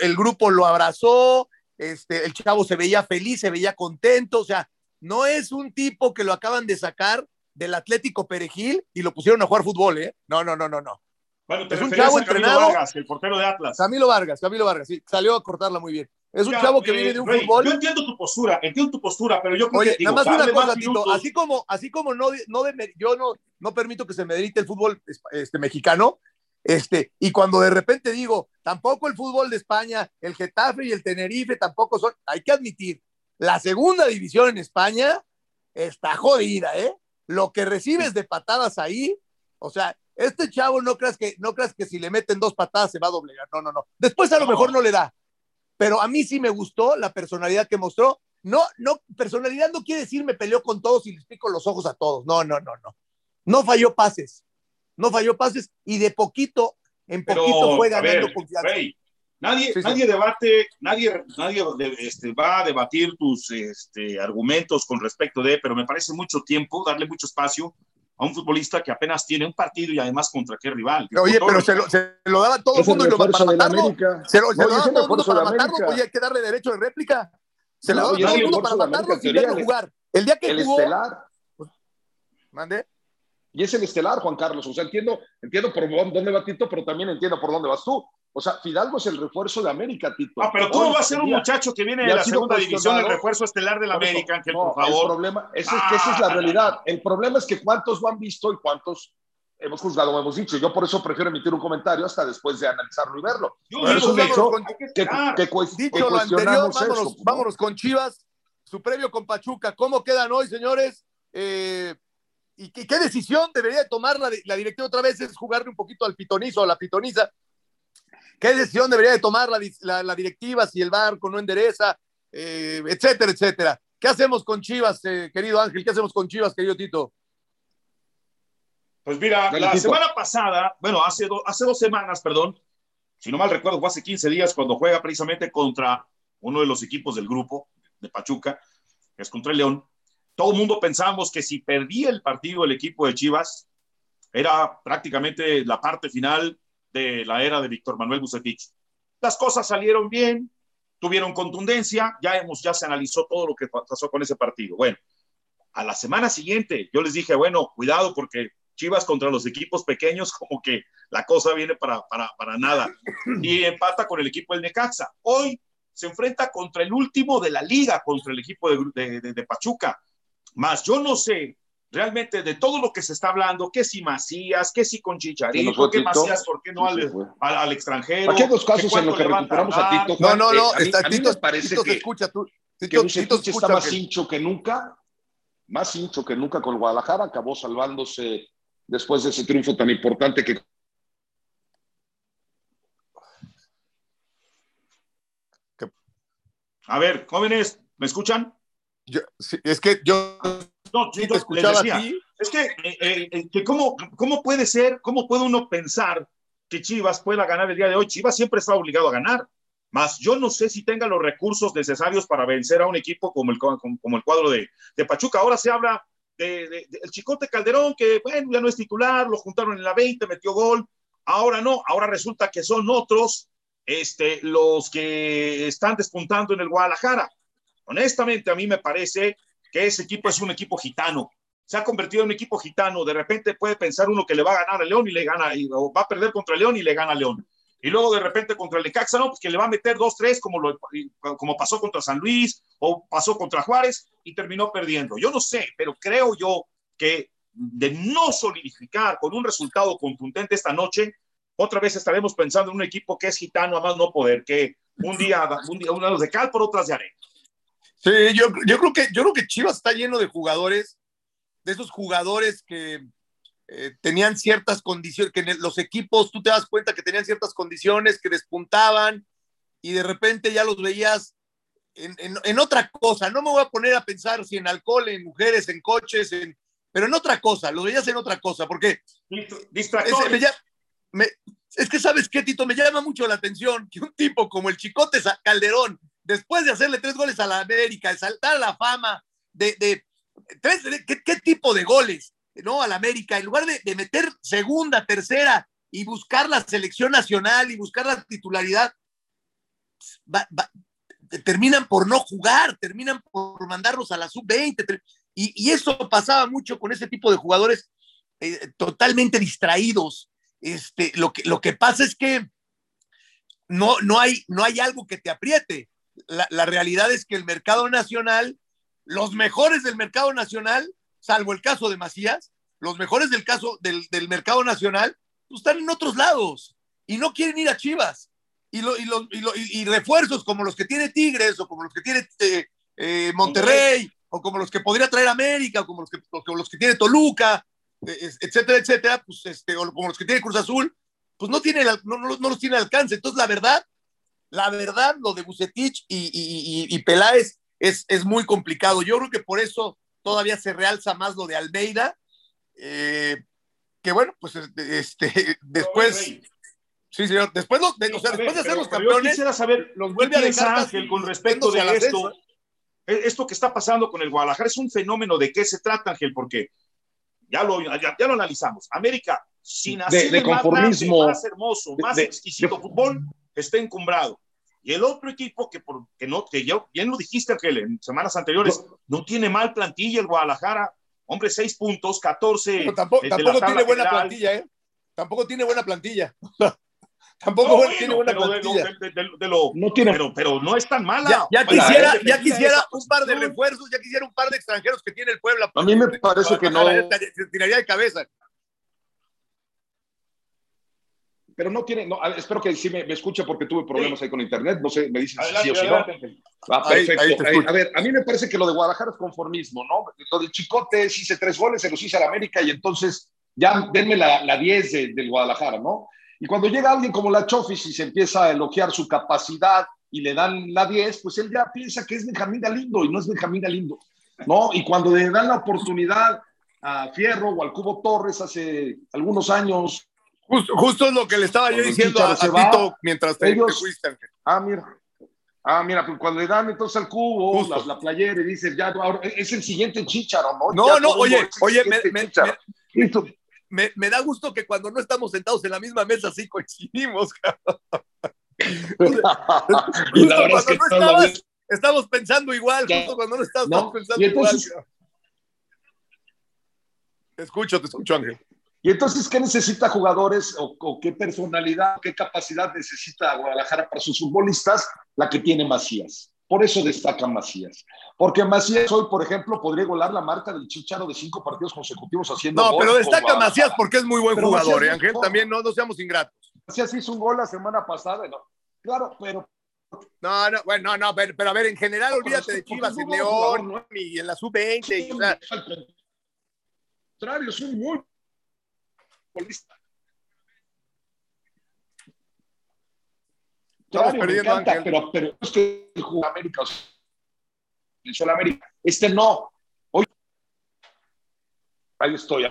el grupo lo abrazó, este, el chavo se veía feliz, se veía contento, o sea, no es un tipo que lo acaban de sacar del Atlético Perejil y lo pusieron a jugar fútbol, ¿eh? No, no, no, no, no. Bueno, es un chavo entrenado. Vargas, el portero de Atlas. Camilo Vargas, Camilo Vargas, sí, salió a cortarla muy bien. Es un chavo que viene de un fútbol. Yo entiendo tu postura, entiendo tu postura, pero yo creo Oye, nada más una cosa, Tito, así como, así como no, no de, yo no, no permito que se medite el fútbol este, mexicano, este, y cuando de repente digo, tampoco el fútbol de España, el Getafe y el Tenerife tampoco son, hay que admitir, la segunda división en España está jodida, ¿eh? Lo que recibes de patadas ahí, o sea, este chavo no creas que, no creas que si le meten dos patadas se va a doblegar, no, no, no. Después a lo mejor no le da, pero a mí sí me gustó la personalidad que mostró. No, no, personalidad no quiere decir me peleó con todos y les pico los ojos a todos. No, no, no, no. No falló pases. No falló pases y de poquito, en poquito fue ganando confianza. Nadie, nadie debate, nadie, nadie este, va a debatir tus este, argumentos con respecto de, pero me parece mucho tiempo, darle mucho espacio a un futbolista que apenas tiene un partido y además contra qué rival. Oye, pero se lo, se lo, daba todo el mundo y lo, para matarlo. Se lo, se lo daba todo el mundo para matarlo. Oye, hay que darle derecho de réplica. Se lo daba todo el mundo para matarlo sin verlo jugar. El día que el jugó. Estelar. Mande. Y es el estelar, Juan Carlos. O sea, entiendo, entiendo por dónde va Tito, pero también entiendo por dónde vas tú. O sea, Fidalgo es el refuerzo de América, Tito. Ah, pero ¿cómo va a ser un muchacho que viene de la segunda división el refuerzo estelar de la América, Ángel, por favor? El problema, es que esa es la realidad. El problema es que cuántos lo han visto y cuántos hemos juzgado o hemos dicho. Yo por eso prefiero emitir un comentario hasta después de analizarlo y verlo. Yo, pero es un hecho que, que, dicho lo anterior, vámonos, vámonos, con Chivas, su previo con Pachuca. ¿Cómo quedan hoy, señores? Eh, ¿Y qué, decisión debería tomar la, la directiva otra vez? Es jugarle un poquito al pitonizo, a la pitoniza ¿Qué decisión debería de tomar la, directiva si el barco no endereza, eh, etcétera, etcétera? ¿Qué hacemos con Chivas, eh, querido Ángel? ¿Qué hacemos con Chivas, querido Tito? Pues mira, la semana pasada, bueno, hace, hace dos semanas, perdón, si no mal recuerdo, fue hace 15 días cuando juega precisamente contra uno de los equipos del grupo de Pachuca, que es contra el León. Todo el mundo pensamos que si perdía el partido el equipo de Chivas, era prácticamente la parte final de la era de Víctor Manuel Bucetich. Las cosas salieron bien, tuvieron contundencia, ya, hemos, ya se analizó todo lo que pasó con ese partido. Bueno, a la semana siguiente yo les dije, bueno, cuidado porque Chivas contra los equipos pequeños, como que la cosa viene para, para, para nada. Y empata con el equipo del Necaxa. Hoy se enfrenta contra el último de la liga, contra el equipo de, de, de Pachuca. Más yo no sé realmente de todo lo que se está hablando, que si Macías, que si con Chicharito, que Macías, ¿por qué no al, al, extranjero? Aquí hay dos casos en los que recuperamos a Tito. no, no, no, eh, está, a mí, Tito, parece Tito que, escucha, tú, Tito, que Tito está más hincho que nunca, más hincho que nunca con Guadalajara, acabó salvándose después de ese triunfo tan importante que A ver, jóvenes, ¿me escuchan? Yo, es que yo no, te escuchaba Es que, eh, eh, eh, que cómo, cómo puede ser, cómo puede uno pensar que Chivas pueda ganar el día de hoy. Chivas siempre está obligado a ganar. Más yo no sé si tenga los recursos necesarios para vencer a un equipo como el, como, el cuadro de, de, Pachuca. Ahora se habla del de, de, Chicote Calderón, que bueno, ya no es titular, lo juntaron en la 20, metió gol. Ahora no, ahora resulta que son otros este, los que están despuntando en el Guadalajara. Honestamente, a mí me parece que ese equipo es un equipo gitano. Se ha convertido en un equipo gitano. De repente puede pensar uno que le va a ganar a León y le gana, o va a perder contra León y le gana a León. y luego de repente contra el Necaxa, no, pues que le va a meter dos, tres, como, lo, como pasó contra San Luis o pasó contra Juárez y terminó perdiendo. Yo no sé, pero creo yo que de no solidificar con un resultado contundente esta noche, otra vez estaremos pensando en un equipo que es gitano a más no poder, que un día, un día unas de cal por otras de arena. Sí, yo, yo, creo que, yo creo que Chivas está lleno de jugadores, de esos jugadores que eh, tenían ciertas condiciones, que los equipos, tú te das cuenta que tenían ciertas condiciones, que despuntaban y de repente ya los veías en, en, en, otra cosa. No me voy a poner a pensar si en alcohol, en mujeres, en coches, en, pero en otra cosa, los veías en otra cosa, porque es, me, es que sabes qué, Tito, me llama mucho la atención que un tipo como el Chicote Calderón, después de hacerle tres goles a la América, de saltar a la fama, de, tres, ¿qué, ¿qué, tipo de goles? ¿no? Al América, en lugar de, meter segunda, tercera y buscar la selección nacional y buscar la titularidad, terminan por no jugar, terminan por mandarlos a la sub-20. Y, y, eso pasaba mucho con ese tipo de jugadores eh, totalmente distraídos. Este, lo, que, lo que pasa es que no, no, hay, no hay algo que te apriete. La, la realidad es que el mercado nacional, los mejores del mercado nacional, salvo el caso de Macías, los mejores del caso del, del mercado nacional, pues están en otros lados y no quieren ir a Chivas. Y, lo, y, lo, y, lo, y, refuerzos como los que tiene Tigres o como los que tiene eh, eh, Monterrey o como los que podría traer América o como los que, como los que tiene Toluca, eh, etcétera, etcétera, pues este, o como los que tiene Cruz Azul, pues no, tiene, no, no, no los tiene alcance. Entonces, la verdad, la verdad, lo de Bucetich y, y, y, Peláez es, es muy complicado. Yo creo que por eso todavía se realza más lo de Almeida, eh, que bueno, pues este, después... Sí, señor. Después, los, de, o sea, después de ser los campeones, yo quisiera saber los vuelve a dejar Ángel con respecto de esto. Esto que está pasando con el Guadalajara es un fenómeno de qué se trata, Ángel, porque ya lo, ya, ya lo analizamos. América, sin hacer de, de conformismo, más, más hermoso, más de, exquisito de, fútbol, está encumbrado. Y el otro equipo que, por, que no, que yo, bien lo dijiste, Ángel, en semanas anteriores, no, no tiene mal plantilla el Guadalajara. Hombre, seis puntos, 14. Pero tampoco, tampoco tiene buena general. plantilla, ¿eh? Tampoco tiene buena plantilla. Tampoco no, bueno, tiene buena plantilla. De, de, de, lo, no tiene. Pero, pero, no es tan mala. Ya, ya quisiera, ya quisiera un par de refuerzos, ya quisiera un par de extranjeros que tiene el Puebla. A mí me parece que no. Se tiraría de cabeza. Pero no tiene, no, espero que sí me, me escuche porque tuve problemas sí. ahí con internet, no sé, me dicen si sí o si no. Ah, perfecto. Ahí, ahí a ver, a mí me parece que lo de Guadalajara es conformismo, ¿no? Lo del Chicote, hice tres goles, se los hice a la América y entonces ya denme la, la 10 de, del Guadalajara, ¿no? Y cuando llega alguien como la Chofis y se empieza a elogiar su capacidad y le dan la 10, pues él ya piensa que es Benjamín Galindo y no es Benjamín Galindo, ¿no? Y cuando le dan la oportunidad a Fierro o al Cubo Torres hace algunos años. Justo, justo es lo que le estaba yo diciendo a, a Tito va, mientras te, ellos, te fuiste. Ah, mira. Ah, mira, pues cuando le dan entonces al cubo, la, la, playera y dice, ya, ahora es el siguiente chicharo, ¿no? No, ya no, oye, oye, me, me, me, me, me, da gusto que cuando no estamos sentados en la misma mesa sí coincidimos. es que no estabas, estamos pensando igual, ya, justo cuando no estabas ¿no? pensando entonces, igual. Te escucho, te escucho, Ángel. Y entonces, ¿qué necesita jugadores o, o, qué personalidad, qué capacidad necesita Guadalajara para sus futbolistas? La que tiene Macías. Por eso destaca Macías. Porque Macías hoy, por ejemplo, podría golar la marca del Chicharo de cinco partidos consecutivos haciendo No, pero destaca Macías porque es muy buen pero jugador, ¿eh, Ángel? También no, no seamos ingratos. Macías hizo un gol la semana pasada, ¿no? Claro, pero no, no, bueno, no, no, pero, pero a ver, en general, olvídate de Chivas, en León, ¿no? y en la sub-20. O sea. Al contrario, es un muy futbolista. Claro, perdiendo, encanta, pero, pero es que jugador América, el Sol América, este no. Hoy, ahí estoy.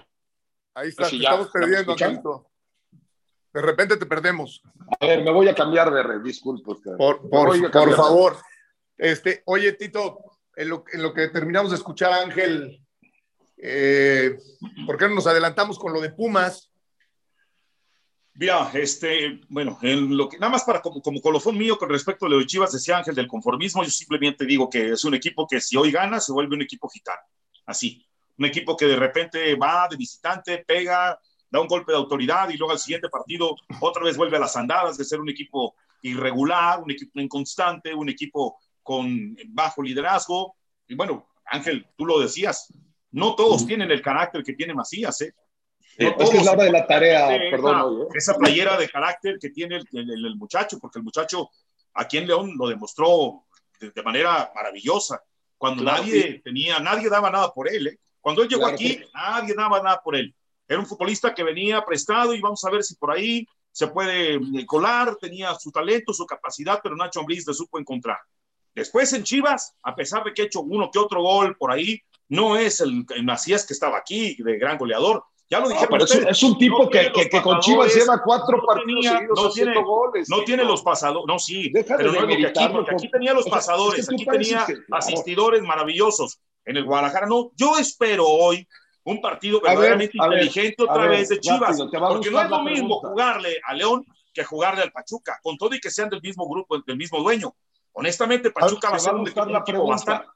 Ahí está, Así estamos ya, perdiendo, Angelito. De repente te perdemos. A ver, me voy a cambiar de red, disculpe. Por, por, por favor. Este, oye, Tito, en lo, en lo, que terminamos de escuchar Ángel, eh, ¿por qué no nos adelantamos con lo de Pumas? Mira, este, bueno, en lo que, nada más para como, como colofón mío con respecto a lo de Chivas, decía Ángel del conformismo, yo simplemente digo que es un equipo que si hoy gana se vuelve un equipo gitano, así, un equipo que de repente va de visitante, pega, da un golpe de autoridad y luego al siguiente partido otra vez vuelve a las andadas de ser un equipo irregular, un equipo inconstante, un equipo con bajo liderazgo. Y bueno, Ángel, tú lo decías, no todos tienen el carácter que tiene Macías, ¿eh? No es la hora de la tarea, perdón. Esa, playera de carácter que tiene el, muchacho, porque el muchacho aquí en León lo demostró de, manera maravillosa. Cuando nadie tenía, nadie daba nada por él. ¿eh? Cuando él llegó aquí, nadie daba nada por él. Era un futbolista que venía prestado y vamos a ver si por ahí se puede eh, colar, tenía su talento, su capacidad, pero Nacho Ambriz le supo encontrar. Después en Chivas, a pesar de que ha hecho uno que otro gol por ahí, no es el, el Macías que estaba aquí, de gran goleador. Ya lo dije, pero es, un tipo que, que, con Chivas lleva cuatro partidos seguidos no tiene, goles. No tiene los pasadores, no, sí, pero no es aquí, porque aquí tenía los pasadores, aquí tenía asistidores maravillosos. En el Guadalajara no. Yo espero hoy un partido verdaderamente inteligente otra vez de Chivas, porque no es lo mismo jugarle a León que jugarle al Pachuca, con todo y que sean del mismo grupo, del mismo dueño. Honestamente, Pachuca va a ser un equipo bastante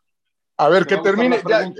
a ver, que termine, ya,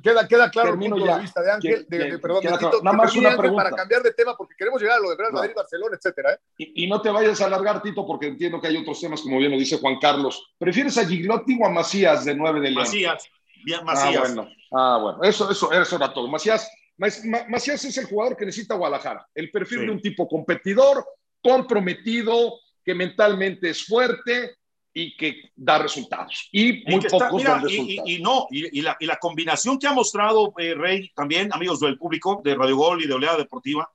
queda, queda claro Termino el punto de vista de Ángel, de, perdón, Tito, nada más una pregunta. para cambiar de tema, porque queremos llegar a lo de Real Madrid, Barcelona, etcétera. ¿eh? Y, no te vayas a alargar, Tito, porque entiendo que hay otros temas, como bien lo dice Juan Carlos. ¿Prefieres a Giglotti o a Macías de 9 de León? Macías, bien, Macías. Ah, bueno, ah, bueno. Eso, eso, eso era todo. Macías, Macías es el jugador que necesita Guadalajara. El perfil de un tipo competidor, comprometido, que mentalmente es fuerte, y que da resultados. Y muy pocos dan resultados. Y, no, y, la, y, la, combinación que ha mostrado eh, Rey también, amigos del público de Radio Gol y de Oleada Deportiva,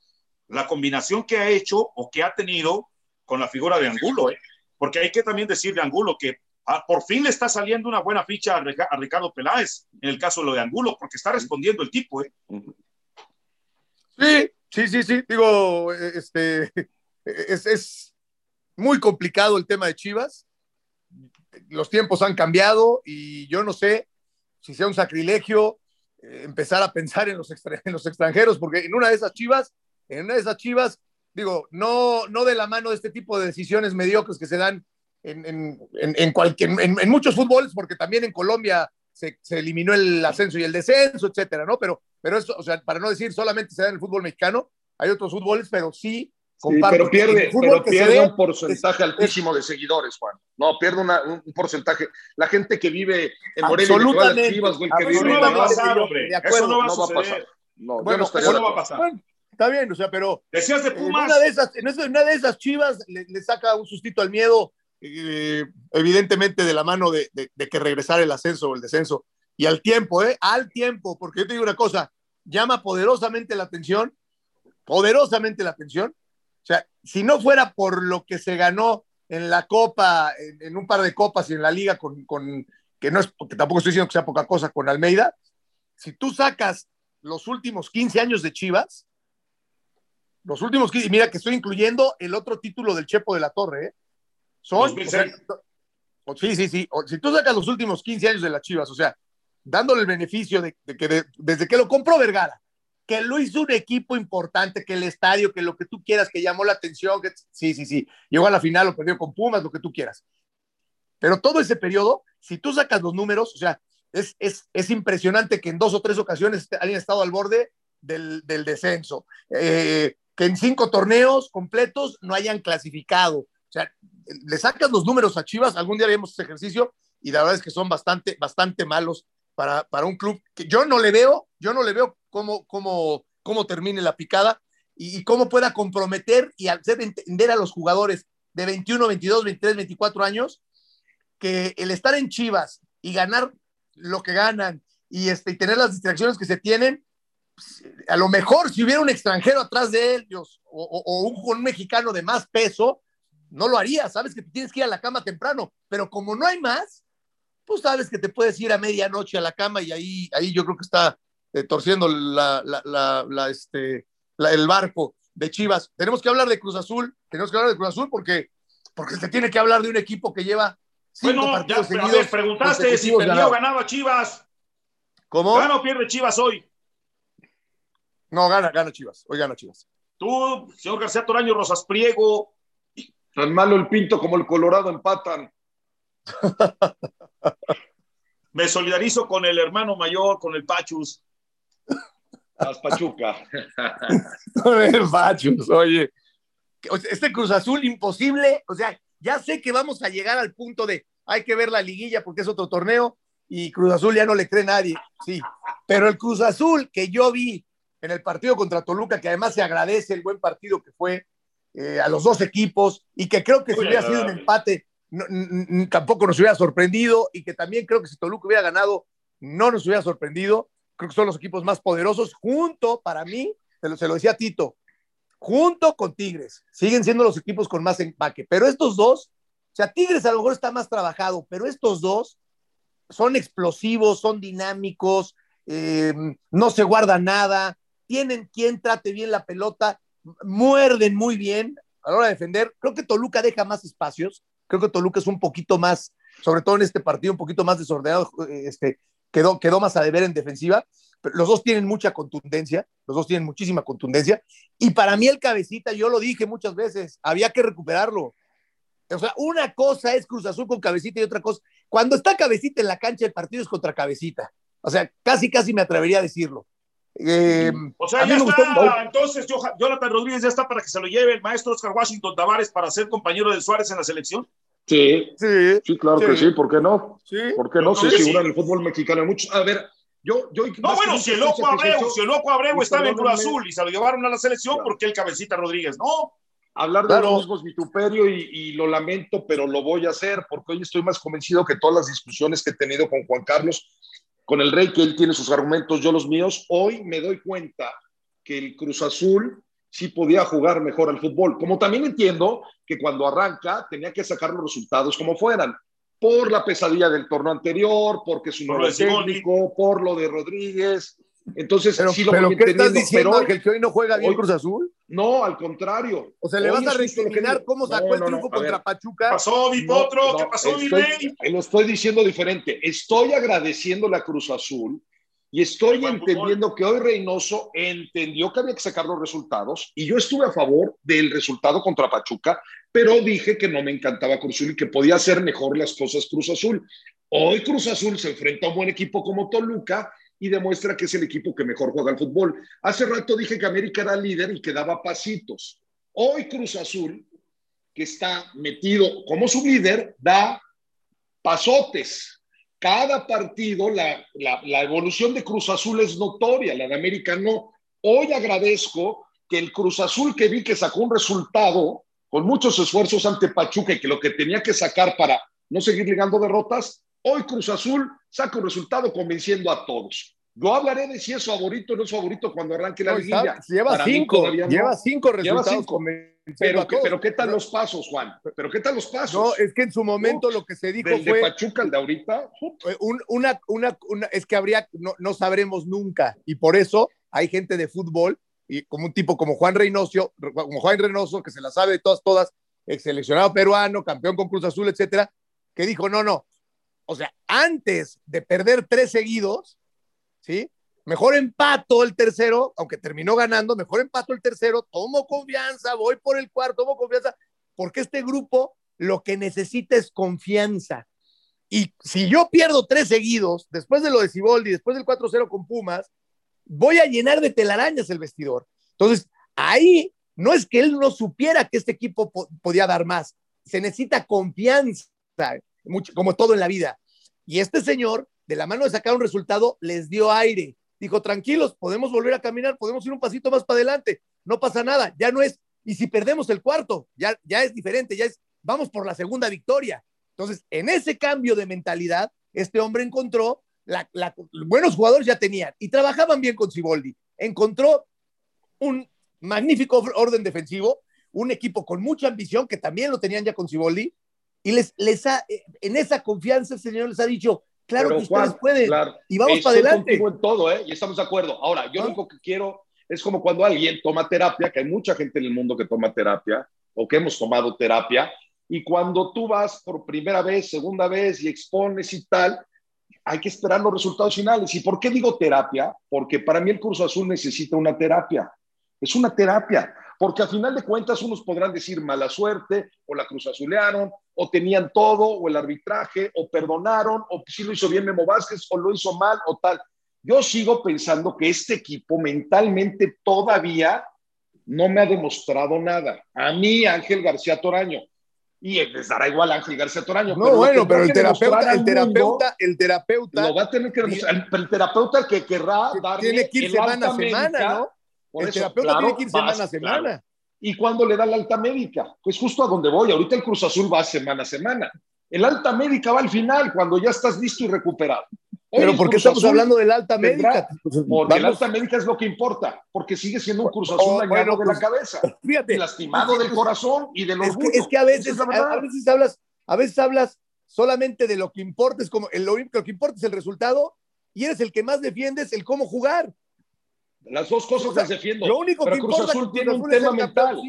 la combinación que ha hecho o que ha tenido con la figura de Angulo, ¿eh? porque hay que también decir de Angulo que ah, por fin le está saliendo una buena ficha a, Ricardo Peláez en el caso de lo de Angulo, porque está respondiendo el tipo. ¿eh? Sí, sí, sí, sí, digo, este, es, es muy complicado el tema de Chivas los tiempos han cambiado y yo no sé si sea un sacrilegio eh, empezar a pensar en los, extranjeros, porque en una de esas chivas, en una de esas chivas, digo, no, no de la mano de este tipo de decisiones mediocres que se dan en, en, en, cualquier, en, muchos fútboles, porque también en Colombia se, se, eliminó el ascenso y el descenso, etcétera, ¿no? Pero, pero eso, o sea, para no decir solamente se da en el fútbol mexicano, hay otros fútboles, pero sí pero pierde, pero pierde un porcentaje altísimo de seguidores, Juan. No, pierde un porcentaje. La gente que vive en Morelia, absolutamente, Chivas, güey, que vive no va a pasar, hombre. Eso no va, a pasar. No, bueno, eso no va a pasar. está bien, o sea, pero. Decías de Pumas. En una de esas, en una de esas Chivas le, le saca un sustito al miedo, eh, evidentemente de la mano de, de, de que regresar el ascenso o el descenso. Y al tiempo, ¿eh? Al tiempo, porque yo te digo una cosa, llama poderosamente la atención, poderosamente la atención, o sea, si no fuera por lo que se ganó en la Copa, en, un par de copas y en la Liga, con, con, que no es, porque tampoco estoy diciendo que sea poca cosa con Almeida, si tú sacas los últimos 15 años de Chivas, los últimos 15, mira que estoy incluyendo el otro título del Chepo de la Torre, ¿eh? Son, sí, sí, sí. si tú sacas los últimos 15 años de las Chivas, o sea, dándole el beneficio de, que desde que lo compró Vergara, que lo hizo un equipo importante, que el estadio, que lo que tú quieras, que llamó la atención, que sí, sí, sí, llegó a la final, lo perdió con Pumas, lo que tú quieras. Pero todo ese periodo, si tú sacas los números, o sea, es, es, es impresionante que en dos o tres ocasiones hayan estado al borde del, del descenso, eh, que en cinco torneos completos no hayan clasificado. O sea, le sacas los números a Chivas, algún día haremos ese ejercicio y la verdad es que son bastante, bastante malos para, para un club que yo no le veo, yo no le veo cómo, cómo, cómo termine la picada y, cómo pueda comprometer y hacer entender a los jugadores de 21, 22, 23, 24 años que el estar en Chivas y ganar lo que ganan y, este, y tener las distracciones que se tienen, pues, a lo mejor si hubiera un extranjero atrás de ellos o, o, un, un, mexicano de más peso, no lo haría, sabes que tienes que ir a la cama temprano, pero como no hay más, pues sabes que te puedes ir a medianoche a la cama y ahí, ahí yo creo que está eh, torciendo la, la, la, este, el barco de Chivas. Tenemos que hablar de Cruz Azul, tenemos que hablar de Cruz Azul porque, porque se tiene que hablar de un equipo que lleva cinco bueno, partidos ya, seguidos. preguntaste si perdió o ganaba Chivas. ¿Cómo? ¿Gana o pierde Chivas hoy? No, gana, gana Chivas. Hoy gana Chivas. Tú, señor García Toraño, Rosas Priego. Tan malo el pinto como el Colorado empatan. Me solidarizo con el hermano mayor, con el Pachus. Las Pachuca. Pachus, oye. Este Cruz Azul imposible, o sea, ya sé que vamos a llegar al punto de hay que ver la liguilla porque es otro torneo y Cruz Azul ya no le cree nadie, sí. Pero el Cruz Azul que yo vi en el partido contra Toluca, que además se agradece el buen partido que fue eh, a los dos equipos y que creo que si hubiera sido un empate tampoco nos hubiera sorprendido y que también creo que si Toluca hubiera ganado no nos hubiera sorprendido. Creo que son los equipos más poderosos junto, para mí, se lo, se decía Tito, junto con Tigres. Siguen siendo los equipos con más empaque, pero estos dos, o sea, Tigres a lo mejor está más trabajado, pero estos dos son explosivos, son dinámicos, eh, no se guarda nada, tienen quien trate bien la pelota, muerden muy bien a la hora de defender. Creo que Toluca deja más espacios, creo que Toluca es un poquito más, sobre todo en este partido, un poquito más desordenado, este, quedó, quedó más a deber en defensiva. Pero los dos tienen mucha contundencia, los dos tienen muchísima contundencia. Y para mí el cabecita, yo lo dije muchas veces, había que recuperarlo. O sea, una cosa es Cruz Azul con cabecita y otra cosa. Cuando está cabecita en la cancha, el partido es contra cabecita. O sea, casi, casi me atrevería a decirlo. Eh, o sea, ya está, entonces Jonathan Rodríguez ya está para que se lo lleve el maestro Oscar Washington Tavares para ser compañero de Suárez en la selección. Sí, sí, sí claro que sí, ¿por qué no? Sí. ¿Por qué no? Se figura en el fútbol mexicano muchos. A ver, yo, yo no, bueno, si el loco Abreu, si el loco Abreu estaba en Cruz Azul y se lo llevaron a la selección, ¿por qué el cabecita Rodríguez? No. Hablar de los mismos vituperio y, y, lo lamento, pero lo voy a hacer porque hoy estoy más convencido que todas las discusiones que he tenido con Juan Carlos con el Rey, que él tiene sus argumentos, yo los míos, hoy me doy cuenta que el Cruz Azul sí podía jugar mejor al fútbol. Como también entiendo que cuando arranca tenía que sacar los resultados como fueran, por la pesadilla del torneo anterior, porque su nuevo técnico, por lo de Rodríguez, entonces, pero, sí lo ¿pero ¿qué estás diciendo? ¿Que el que hoy no juega bien Cruz Azul? No, al contrario. O sea, ¿le vas a recriminar cómo sacó el triunfo contra Pachuca? ¿Qué pasó, mi potro? ¿Qué pasó, mi rey? Lo estoy diciendo diferente. Estoy agradeciendo la Cruz Azul y estoy entendiendo que hoy Reynoso entendió que había que sacar los resultados y yo estuve a favor del resultado contra Pachuca, pero dije que no me encantaba Cruz Azul y que podía hacer mejor las cosas Cruz Azul. Hoy Cruz Azul se enfrenta a un buen equipo como Toluca y demuestra que es el equipo que mejor juega al fútbol. Hace rato dije que América era líder y que daba pasitos. Hoy Cruz Azul, que está metido como su líder, da pasotes. Cada partido, la, la, la evolución de Cruz Azul es notoria, la de América no. Hoy agradezco que el Cruz Azul que vi que sacó un resultado con muchos esfuerzos ante Pachuca y que lo que tenía que sacar para no seguir ligando derrotas, Hoy Cruz Azul saca un resultado convenciendo a todos. Yo hablaré de si es favorito o no es favorito cuando arranque la liguilla. Lleva cinco, lleva cinco resultados. Pero, pero, ¿qué tal los pasos, Juan? ¿Pero qué tal los pasos? No, es que en su momento lo que se dijo fue... de Pachuca, el de ahorita. una, una, una, es que habría, no, no sabremos nunca. Y por eso hay gente de fútbol, y como un tipo como Juan Reynoso, como Juan Reynoso, que se la sabe de todas, todas, ex seleccionado peruano, campeón con Cruz Azul, etcétera, que dijo, no, no, o sea, antes de perder tres seguidos, ¿sí? Mejor empato el tercero, aunque terminó ganando, mejor empato el tercero, tomo confianza, voy por el cuarto, tomo confianza, porque este grupo lo que necesita es confianza. Y si yo pierdo tres seguidos, después de lo de Ciboldi, después del 4-0 con Pumas, voy a llenar de telarañas el vestidor. Entonces, ahí no es que él no supiera que este equipo podía dar más, se necesita confianza como todo en la vida. Y este señor, de la mano de sacar un resultado, les dio aire. Dijo, tranquilos, podemos volver a caminar, podemos ir un pasito más para adelante, no pasa nada, ya no es, y si perdemos el cuarto, ya, ya es diferente, ya es, vamos por la segunda victoria. Entonces, en ese cambio de mentalidad, este hombre encontró, buenos jugadores ya tenían y trabajaban bien con Ciboldi. Encontró un magnífico orden defensivo, un equipo con mucha ambición, que también lo tenían ya con Ciboldi, y les, les ha, eh, en esa confianza el Señor les ha dicho, claro que ustedes pueden, y vamos para adelante. en todo, ¿eh? Y estamos de acuerdo. Ahora, yo lo único que quiero es como cuando alguien toma terapia, que hay mucha gente en el mundo que toma terapia, o que hemos tomado terapia, y cuando tú vas por primera vez, segunda vez y expones y tal, hay que esperar los resultados finales. ¿Y por qué digo terapia? Porque para mí el curso azul necesita una terapia. Es una terapia. Porque a final de cuentas unos podrán decir mala suerte, o la cruz azulearon, o tenían todo, o el arbitraje, o perdonaron, o si lo hizo bien Memo Vázquez, o lo hizo mal, o tal. Yo sigo pensando que este equipo mentalmente todavía no me ha demostrado nada. A mí, Ángel García Toraño. Y les dará igual a Ángel García Toraño. No, bueno, pero el terapeuta, el terapeuta, el terapeuta. Lo va a tener que demostrar. El, terapeuta que querrá darle. Tiene que ir semana a semana, ¿no? El terapeuta tiene que ir semana a semana. ¿Y cuándo le da la alta médica? Pues justo a donde voy. Ahorita el Cruz Azul va semana a semana. El alta médica va al final, cuando ya estás listo y recuperado. Pero ¿por qué estamos hablando del alta médica? Porque el alta médica es lo que importa, porque sigue siendo un Cruz Azul oh, dañado de la pues, cabeza, fíjate, lastimado del corazón y del orgullo. Es que, a veces, a, veces hablas, a veces hablas solamente de lo que importa, es como el, lo, que importa es el resultado y eres el que más defiendes el cómo jugar. Las dos cosas las defiendo. Lo único que Cruz Azul tiene un tema mental.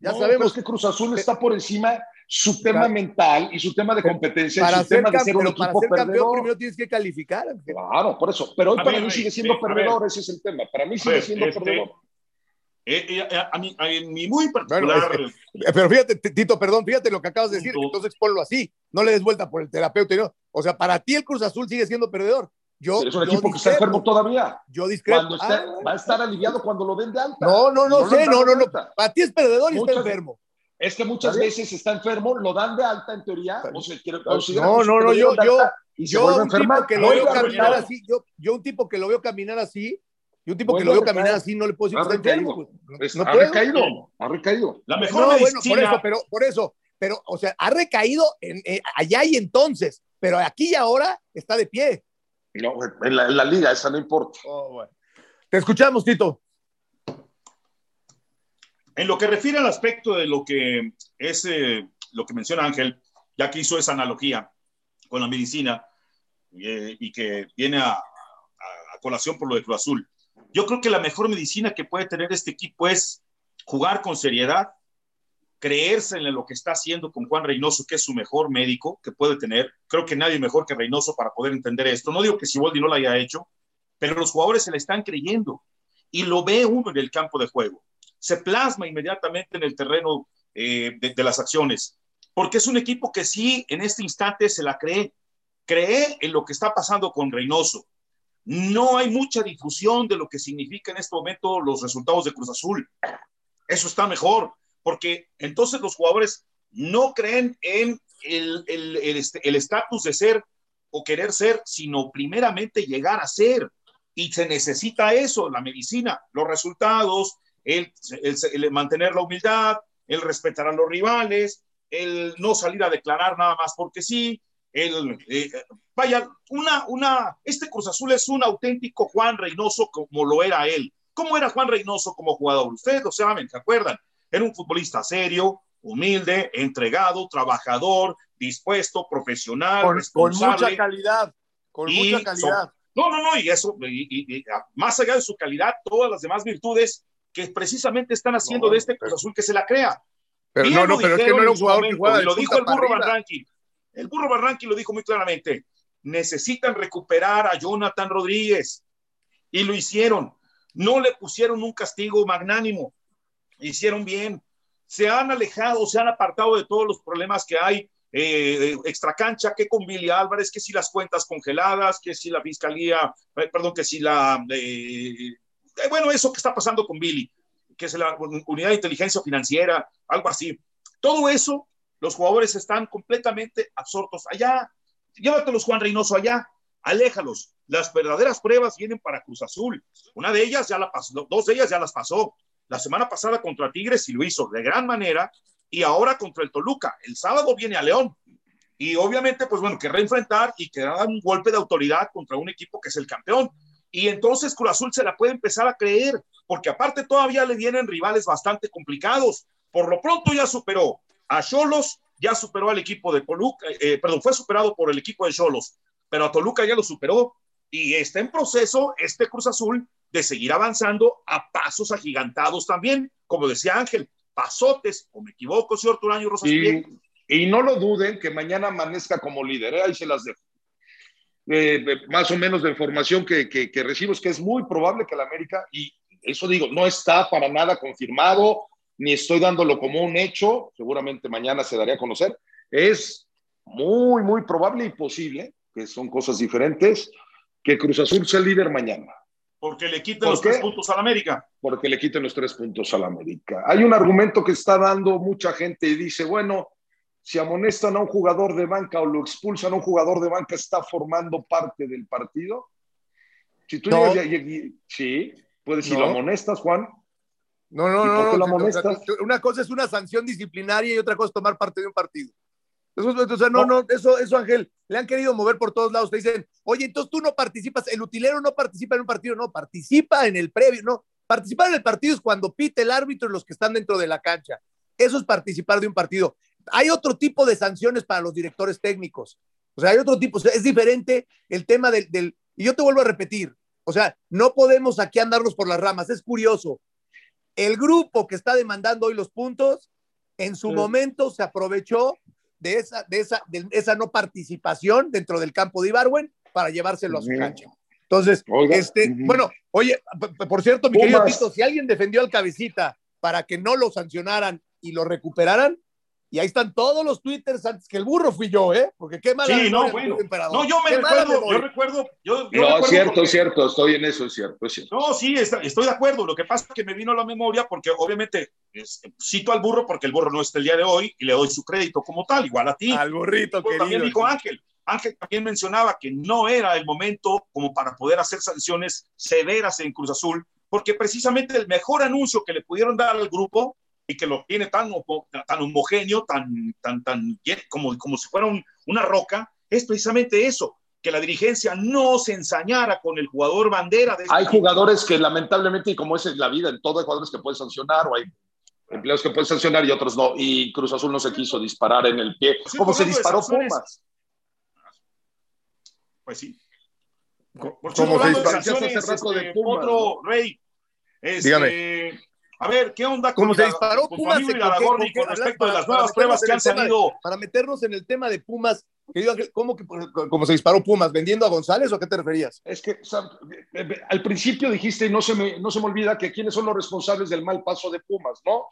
ya sabemos que Cruz Azul está por encima su tema mental y su tema de competencia para y su tema de ser un para ser campeón primero tienes que calificar. Claro, por eso. Pero hoy para mí sigue siendo perdedor, ese es el tema. Para mí sigue siendo este, perdedor. Eh, eh, a, mí, a mí muy particular. pero fíjate, Tito, perdón, fíjate lo que acabas de decir, entonces ponlo así, no le des vuelta por el terapeuta. ¿no? O sea, para ti el Cruz Azul sigue siendo perdedor. Yo, pero es un equipo que está enfermo todavía. Yo discrepo. Ah, va a estar aliviado cuando lo den de alta. No, no, no, sé, no, no, no. Para ti es perdedor y está enfermo. Es que muchas veces está enfermo, lo dan de alta en teoría, o se quiere, no, no, no, yo, yo, yo un tipo que lo veo caminar así, yo, yo un tipo que lo veo caminar así, y un tipo que lo veo caminar así, no le puedo decir que está enfermo. Pues, no, ha recaído, ha recaído. La mejor no, medicina... bueno, por eso, pero por eso, pero, o sea, ha recaído en, eh, allá y entonces, pero aquí y ahora está de pie. No, en la, en la liga, esa no importa. Oh, bueno. Te escuchamos, Tito. En lo que refiere al aspecto de lo que es eh, lo que menciona Ángel, ya que hizo esa analogía con la medicina eh, y que viene a, colación por lo de Cruz Azul, yo creo que la mejor medicina que puede tener este equipo es jugar con seriedad, creerse en lo que está haciendo con Juan Reynoso, que es su mejor médico que puede tener. Creo que nadie mejor que Reynoso para poder entender esto. No digo que Siboldi no lo haya hecho, pero los jugadores se le están creyendo y lo ve uno en el campo de juego se plasma inmediatamente en el terreno eh, de, las acciones, porque es un equipo que sí, en este instante se la cree, cree en lo que está pasando con Reynoso. No hay mucha difusión de lo que significa en este momento los resultados de Cruz Azul. Eso está mejor, porque entonces los jugadores no creen en el este, estatus el, de ser o querer ser, sino primeramente llegar a ser. Y se necesita eso, la medicina, los resultados, el, mantener la humildad, el respetar a los rivales, el no salir a declarar nada más porque sí, el, eh, vaya, una, una, este Cruz Azul es un auténtico Juan Reynoso como lo era él. ¿Cómo era Juan Reynoso como jugador? Ustedes lo saben, ¿se acuerdan? Era un futbolista serio, humilde, entregado, trabajador, dispuesto, profesional, con, responsable. Con mucha calidad, con mucha calidad. no, no, no, y eso, y, más allá de su calidad, todas las demás virtudes que precisamente están haciendo de este Cruz Azul que se la crea. Pero no, no, pero es que no era un jugador que jugaba Lo dijo el burro Barranqui. El burro Barranqui lo dijo muy claramente. Necesitan recuperar a Jonathan Rodríguez. Y lo hicieron. No le pusieron un castigo magnánimo. Hicieron bien. Se han alejado, se han apartado de todos los problemas que hay eh, extracancha, que con Billy Álvarez, que si las cuentas congeladas, que si la fiscalía, eh, perdón, que si la eh, eh, bueno, eso que está pasando con Billy, que es la unidad de inteligencia financiera, algo así. Todo eso, los jugadores están completamente absortos allá. Llévatelos, Juan Reynoso, allá. Aléjalos. Las verdaderas pruebas vienen para Cruz Azul. Una de ellas ya la pasó, dos de ellas ya las pasó. La semana pasada contra Tigres y lo hizo de gran manera. Y ahora contra el Toluca. El sábado viene a León. Y obviamente, pues bueno, que reenfrentar y que dar un golpe de autoridad contra un equipo que es el campeón. Y entonces Cruz Azul se la puede empezar a creer, porque aparte todavía le vienen rivales bastante complicados. Por lo pronto ya superó a Cholos, ya superó al equipo de Toluca, eh, perdón, fue superado por el equipo de Cholos, pero a Toluca ya lo superó y está en proceso este Cruz Azul de seguir avanzando a pasos agigantados también, como decía Ángel, pasotes, o me equivoco, señor Turaño Rosas. Y, y no lo duden que mañana amanezca como líder, ¿eh? ahí se las dejo. Eh, más o menos de información que, que, que recibo es que es muy probable que la América, y eso digo, no está para nada confirmado, ni estoy dándolo como un hecho, seguramente mañana se daría a conocer, es muy, muy probable y posible, que son cosas diferentes, que Cruz Azul sea líder mañana. Porque le quiten los tres puntos al América. Porque le quiten los tres puntos al América. Hay un argumento que está dando mucha gente y dice, bueno, si amonestan a un jugador de banca o lo expulsan a un jugador de banca, ¿está formando parte del partido? Si tú llegas y, sí, puedes, si lo amonestas, Juan. No, no, no. una cosa es una sanción disciplinaria y otra cosa es tomar parte de un partido. Eso, o sea, no, no, eso, eso, Ángel, le han querido mover por todos lados. Te dicen, oye, entonces tú no participas, el utilero no participa en un partido, no, participa en el previo, no. Participar en el partido es cuando pite el árbitro y los que están dentro de la cancha. Eso es participar de un partido hay otro tipo de sanciones para los directores técnicos. O sea, hay otro tipo, es diferente el tema del, del, y yo te vuelvo a repetir, o sea, no podemos aquí andarnos por las ramas, es curioso. El grupo que está demandando hoy los puntos, en su momento se aprovechó de esa, de, esa, de esa no participación dentro del campo de Ibarwen para llevárselo a su cancha. Entonces, este, bueno, oye, por cierto, mi querido Tito, si alguien defendió al cabecita para que no lo sancionaran y lo recuperaran, y ahí están todos los twitters antes que el burro fui yo, ¿eh? Porque qué mala sí, no, bueno. No, yo me recuerdo, yo recuerdo, yo, no, es cierto, es cierto, estoy en eso, es cierto, es cierto. No, sí, estoy de acuerdo. Lo que pasa es que me vino a la memoria porque obviamente cito al burro porque el burro no está el día de hoy y le doy su crédito como tal, igual a ti. Al burrito, querido. También dijo Ángel. Ángel también mencionaba que no era el momento como para poder hacer sanciones severas en Cruz Azul, porque precisamente el mejor anuncio que le pudieron dar al grupo y que lo tiene tan, tan homogéneo, tan, tan, tan, como, como si fuera una roca, es precisamente eso, que la dirigencia no se ensañara con el jugador bandera. De hay jugadores que lamentablemente, y como es la vida, en todo hay jugadores que pueden sancionar o hay empleados que pueden sancionar y otros no. Y Cruz Azul no se quiso disparar en el pie, como se disparó Pumas. Pues sí. Por como se disparó hace rato de este, Pumas. Otro rey. Este, Dígame a ver, ¿qué onda con, se disparó Pumas con respecto de las nuevas pruebas que han salido? para meternos en el tema de Pumas, ¿cómo que como se disparó Pumas? ¿Vendiendo a González o a qué te referías? Es que al principio dijiste, y no se, me, no se me olvida, que quiénes son los responsables del mal paso de Pumas, ¿no?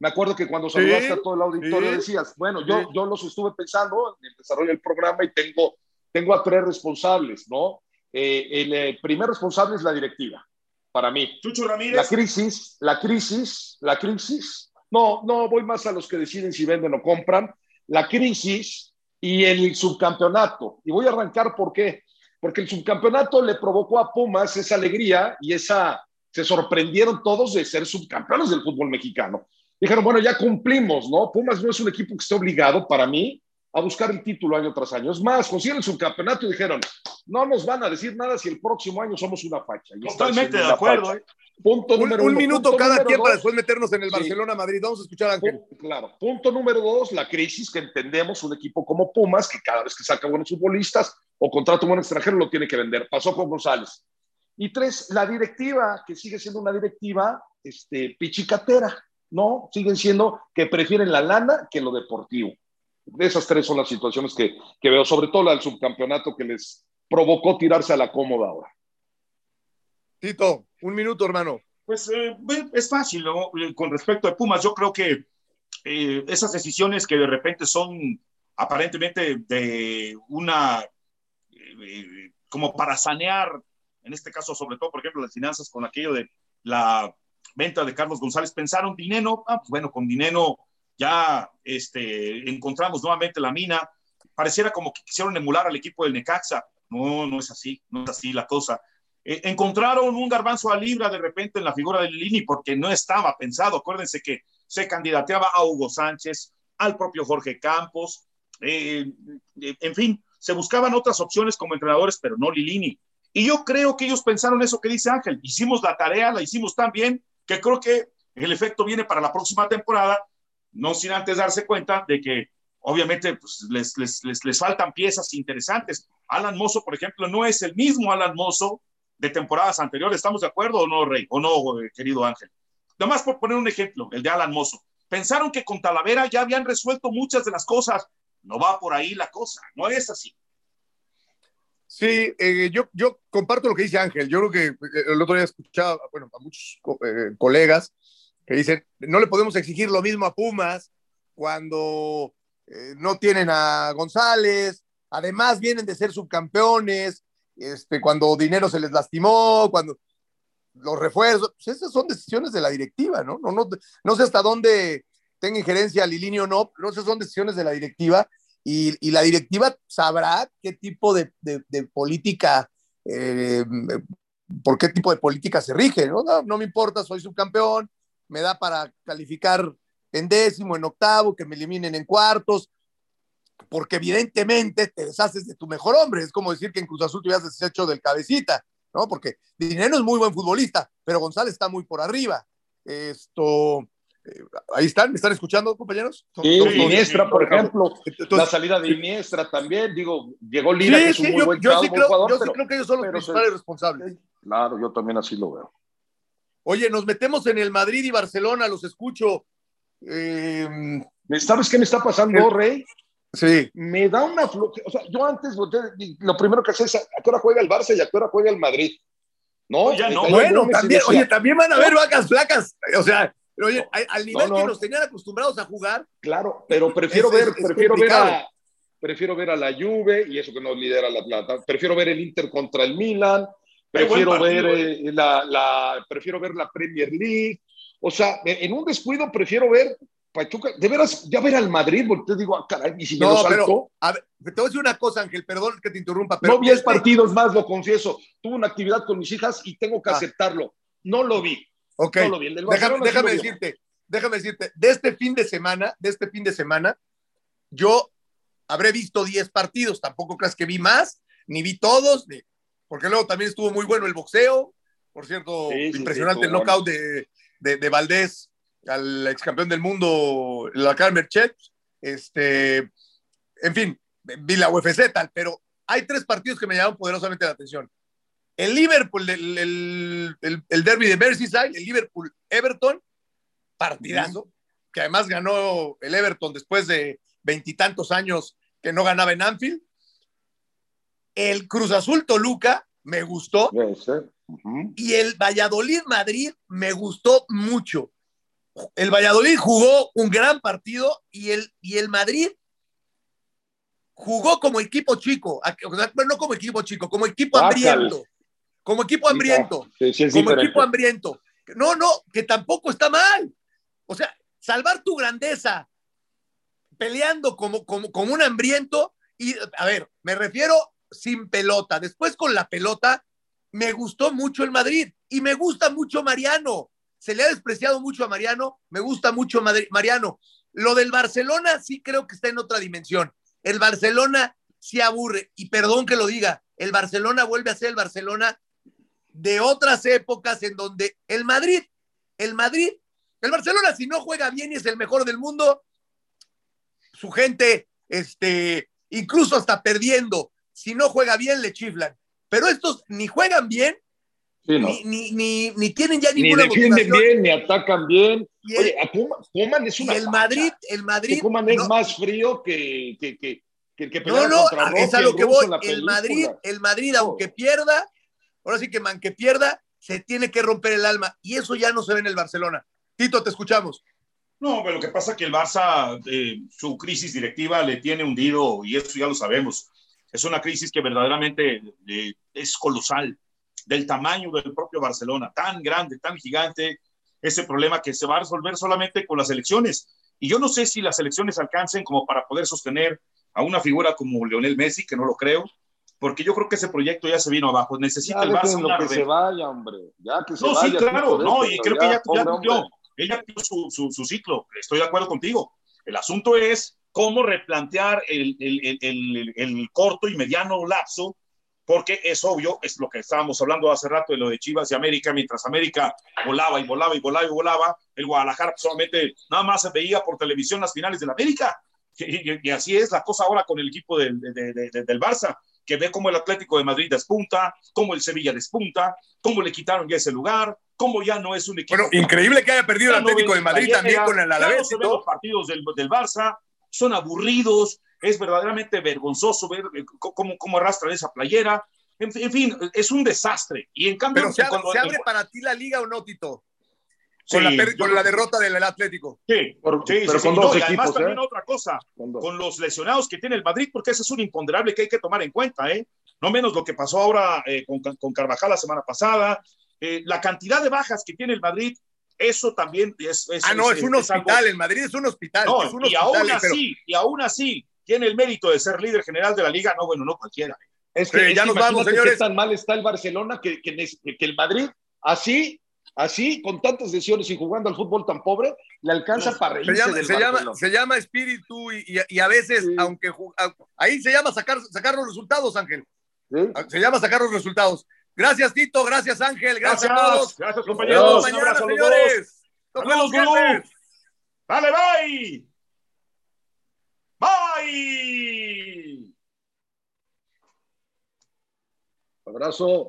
Me acuerdo que cuando saludaste a todo el auditorio decías, bueno, yo, yo los estuve pensando en el desarrollo del programa y tengo, tengo a tres responsables, ¿no? Eh, el eh, primer responsable es la directiva para mí. Chucho Ramírez. La crisis, la crisis, la crisis. No, no, voy más a los que deciden si venden o compran. La crisis y el subcampeonato. Y voy a arrancar por qué. Porque el subcampeonato le provocó a Pumas esa alegría y esa. Se sorprendieron todos de ser subcampeones del fútbol mexicano. Dijeron, bueno, ya cumplimos, ¿no? Pumas no es un equipo que esté obligado para mí a buscar el título año tras año. Es más, consiguieron su campeonato y dijeron, no nos van a decir nada si el próximo año somos una facha. Totalmente de acuerdo. ¿eh? Punto un, número un minuto cada quien para después meternos en el Barcelona-Madrid. Vamos a escuchar a Ángel. claro. Punto número dos, la crisis que entendemos un equipo como Pumas, que cada vez que saca buenos futbolistas o contrata un buen extranjero lo tiene que vender. Pasó con González. Y tres, la directiva, que sigue siendo una directiva este, pichicatera, ¿no? Siguen siendo que prefieren la lana que lo deportivo esas tres son las situaciones que, que veo, sobre todo la del subcampeonato que les provocó tirarse a la cómoda ahora. Tito, un minuto, hermano. Pues eh, es fácil, eh, Con respecto a Pumas, yo creo que eh, esas decisiones que de repente son aparentemente de una, como para sanear, en este caso sobre todo, por ejemplo, las finanzas con aquello de la venta de Carlos González, pensaron dinero, ah, pues bueno, con dinero ya este, encontramos nuevamente la mina. Pareciera como que quisieron emular al equipo del Necaxa. No, no es así, no es así la cosa. Eh, encontraron un garbanzo a libra de repente en la figura de Lini porque no estaba pensado. Acuérdense que se candidateaba a Hugo Sánchez, al propio Jorge Campos, eh, eh, en fin, se buscaban otras opciones como entrenadores, pero no Lilini. Y yo creo que ellos pensaron eso que dice Ángel. Hicimos la tarea, la hicimos tan bien que creo que el efecto viene para la próxima temporada no sin antes darse cuenta de que obviamente pues, les, les, les, faltan piezas interesantes. Alan Mozo, por ejemplo, no es el mismo Alan Mozo de temporadas anteriores. ¿Estamos de acuerdo o no, Rey? ¿O no, eh, querido Ángel? Nada más por poner un ejemplo, el de Alan Mozo. Pensaron que con Talavera ya habían resuelto muchas de las cosas. No va por ahí la cosa, no es así. Sí, eh, yo, yo comparto lo que dice Ángel. Yo creo que eh, el otro día escuchaba, bueno, a muchos colegas que dicen, no le podemos exigir lo mismo a Pumas cuando eh, no tienen a González, además vienen de ser subcampeones este, cuando dinero se les lastimó, cuando los refuerzos, pues esas son decisiones de la directiva, ¿no? No, no, no sé hasta dónde tenga injerencia Lilini o no, pero esas son decisiones de la directiva y, y la directiva sabrá qué tipo de, de, política, eh, por qué tipo de política se rige, ¿no? ¿no? No me importa, soy subcampeón, me da para calificar en décimo, en octavo, que me eliminen en cuartos, porque evidentemente te deshaces de tu mejor hombre. Es como decir que en Cruz Azul te hubieras deshecho del cabecita, ¿no? Porque Dinero es muy buen futbolista, pero González está muy por arriba. Esto, eh, ahí están, ¿me están escuchando, compañeros? Sí, Iniestra, por ejemplo, Entonces, la salida de Iniestra también, digo, llegó Lira, sí, que es un sí, muy yo, buen, yo, sí creo, jugador, yo pero, sí creo que ellos son los principales responsables. Claro, yo también así lo veo. Oye, nos metemos en el Madrid y Barcelona, los escucho. Eh, ¿Sabes qué me está pasando, El- Rey? sí, Me da una floja. O sea, yo antes lo primero que hacía es a qué hora juega el Barça y a qué hora juega el Madrid. No, Ya Me no. Bueno, también, oye, también van a haber vacas flacas. O sea, pero oye, al- al nivel no. que nos tenían acostumbrados a jugar, Claro, pero prefiero Es- ver, es- es prefiero ver a prefiero ver a la Juve y eso que nos lidera la Plata. Prefiero ver el Inter contra el Milan. Prefiero ver eh, la, la prefiero ver la Premier League. O sea, en un descuido prefiero ver Pachuca, de veras, ya ver al Madrid, porque te digo, ah, caray, y si me No, lo saltó, pero a ver, te voy a decir una cosa, Ángel, perdón que te interrumpa, pero no vi este- partido, es más, lo confieso. Tuve una actividad con mis hijas y tengo que Ah. aceptarlo. No lo vi. Ok, No lo vi. Déjame, lo decirte, déjame decirte, de este fin de semana, de este fin de semana, yo habré visto 10 partidos, tampoco creas que vi más, ni vi todos, ni- porque luego también estuvo muy bueno el boxeo, por cierto, Sí, impresionante sí, el knockout de, de, de Valdés al ex campeón del mundo, la Merchet, este, en fin, vi la UFC tal, pero hay tres partidos que me llamaron poderosamente la atención. El Liverpool, el, el, el, el derby de Merseyside, el Liverpool-Everton, partidazo, que además ganó el Everton después de veintitantos años que no ganaba en Anfield. El Cruz Azul Toluca me gustó ser. Ujú. y el Valladolid Madrid me gustó mucho. El Valladolid jugó un gran partido y el, y el Madrid jugó como equipo chico, no como equipo chico, como equipo hambriento, como equipo hambriento Sí, sí, como diferente. equipo hambriento. No, no, que tampoco está mal. O sea, salvar tu grandeza peleando como, como, como un hambriento y, a ver, me refiero sin pelota. Después con la pelota, me gustó mucho el Madrid y me gusta mucho Mariano. Se le ha despreciado mucho a Mariano, me gusta mucho Mariano. Lo del Barcelona sí creo que está en otra dimensión. El Barcelona sí aburre, y perdón que lo diga, el Barcelona vuelve a ser el Barcelona de otras épocas en donde el Madrid, el Madrid, el Barcelona si no juega bien y es el mejor del mundo, su gente, este, incluso hasta perdiendo, si no juega bien le chiflan. Pero estos ni juegan bien, Sí, no. ni, ni, ni, ni tienen ya Ni ninguna defienden motivación. bien, ni atacan bien. Y el, Oye, a Koeman, Koeman es y una el facha. Madrid, el Madrid. Koeman es no- más frío que, que, que, que el que No, no, contra es a lo el que voy. El. Madrid, el Madrid, No. aunque pierda, ahora sí que man que pierda, se tiene que romper el alma. Y eso ya no se ve en el Barcelona. Tito, te escuchamos. No, pero lo que pasa es que el Barça, eh, su crisis directiva le tiene hundido y eso ya lo sabemos. Es una crisis que verdaderamente eh, es colosal, del tamaño del propio Barcelona, tan grande, tan gigante, ese problema que se va a resolver solamente con las elecciones. Y yo no sé si las elecciones alcancen como para poder sostener a una figura como Lionel Messi, que no lo creo, porque yo creo que ese proyecto ya se vino abajo. Necesita Ya el Barça una que se vaya, hombre. Ya que se no, vaya. sí, claro, no, y creo que ya, ya cumplió, ella su, su ciclo, estoy de acuerdo contigo. El asunto es cómo replantear el, el, el, el, el corto y mediano lapso, porque es obvio, es lo que estábamos hablando hace rato de lo de Chivas y América, mientras América volaba y volaba y volaba y volaba, el Guadalajara solamente nada más se veía por televisión las finales de la América. Y, y- y así es la cosa ahora con el equipo del, de- de- de- del Barça, que ve cómo el Atlético de Madrid despunta, cómo el Sevilla despunta, cómo le quitaron ya ese lugar, cómo ya no es un equipo. Bueno, increíble que haya perdido el Ya no Atlético ves de Madrid también con el ya no Alavés se y ven los partidos del, del Barça, son aburridos, es verdaderamente vergonzoso ver eh, cómo, cómo arrastran esa playera. En, en fin, es un desastre. Y en cambio, Pero se abre, cuando- ¿se abre para ti la liga o no, Tito? Sí, Con, la, per- yo con creo la que- derrota del Atlético. Sí, Por- sí, pero sí, con sí. dos No, y además equipos, también ¿eh? otra cosa, Con los lesionados que tiene el Madrid, porque ese es un imponderable que hay que tomar en cuenta, ¿eh? no menos lo que pasó ahora eh, con, con, Carvajal la semana pasada, eh, la cantidad de bajas que tiene el Madrid, eso también es... es ah, no, es, es un hospital, el Madrid es un hospital. No, es un y hospital, aún así, y aún así, tiene el mérito de ser líder general de la liga, no, bueno, no cualquiera. Es que, ya nos vamos, señores. Qué tan mal está el Barcelona que, que, que el Madrid, así así, con tantas lesiones y jugando al fútbol tan pobre, le alcanza para reírse se llama, del se llama, se llama espíritu y, y, y a veces, sí. aunque ahí se llama sacar, sacar los resultados, Ángel. ¿Sí? Se llama sacar los resultados. Gracias, Tito. Gracias, Ángel. Gracias, gracias a todos. Gracias, compañeros. Mañana, Un abrazo, señores. Dale, bye. Bye. Abrazo.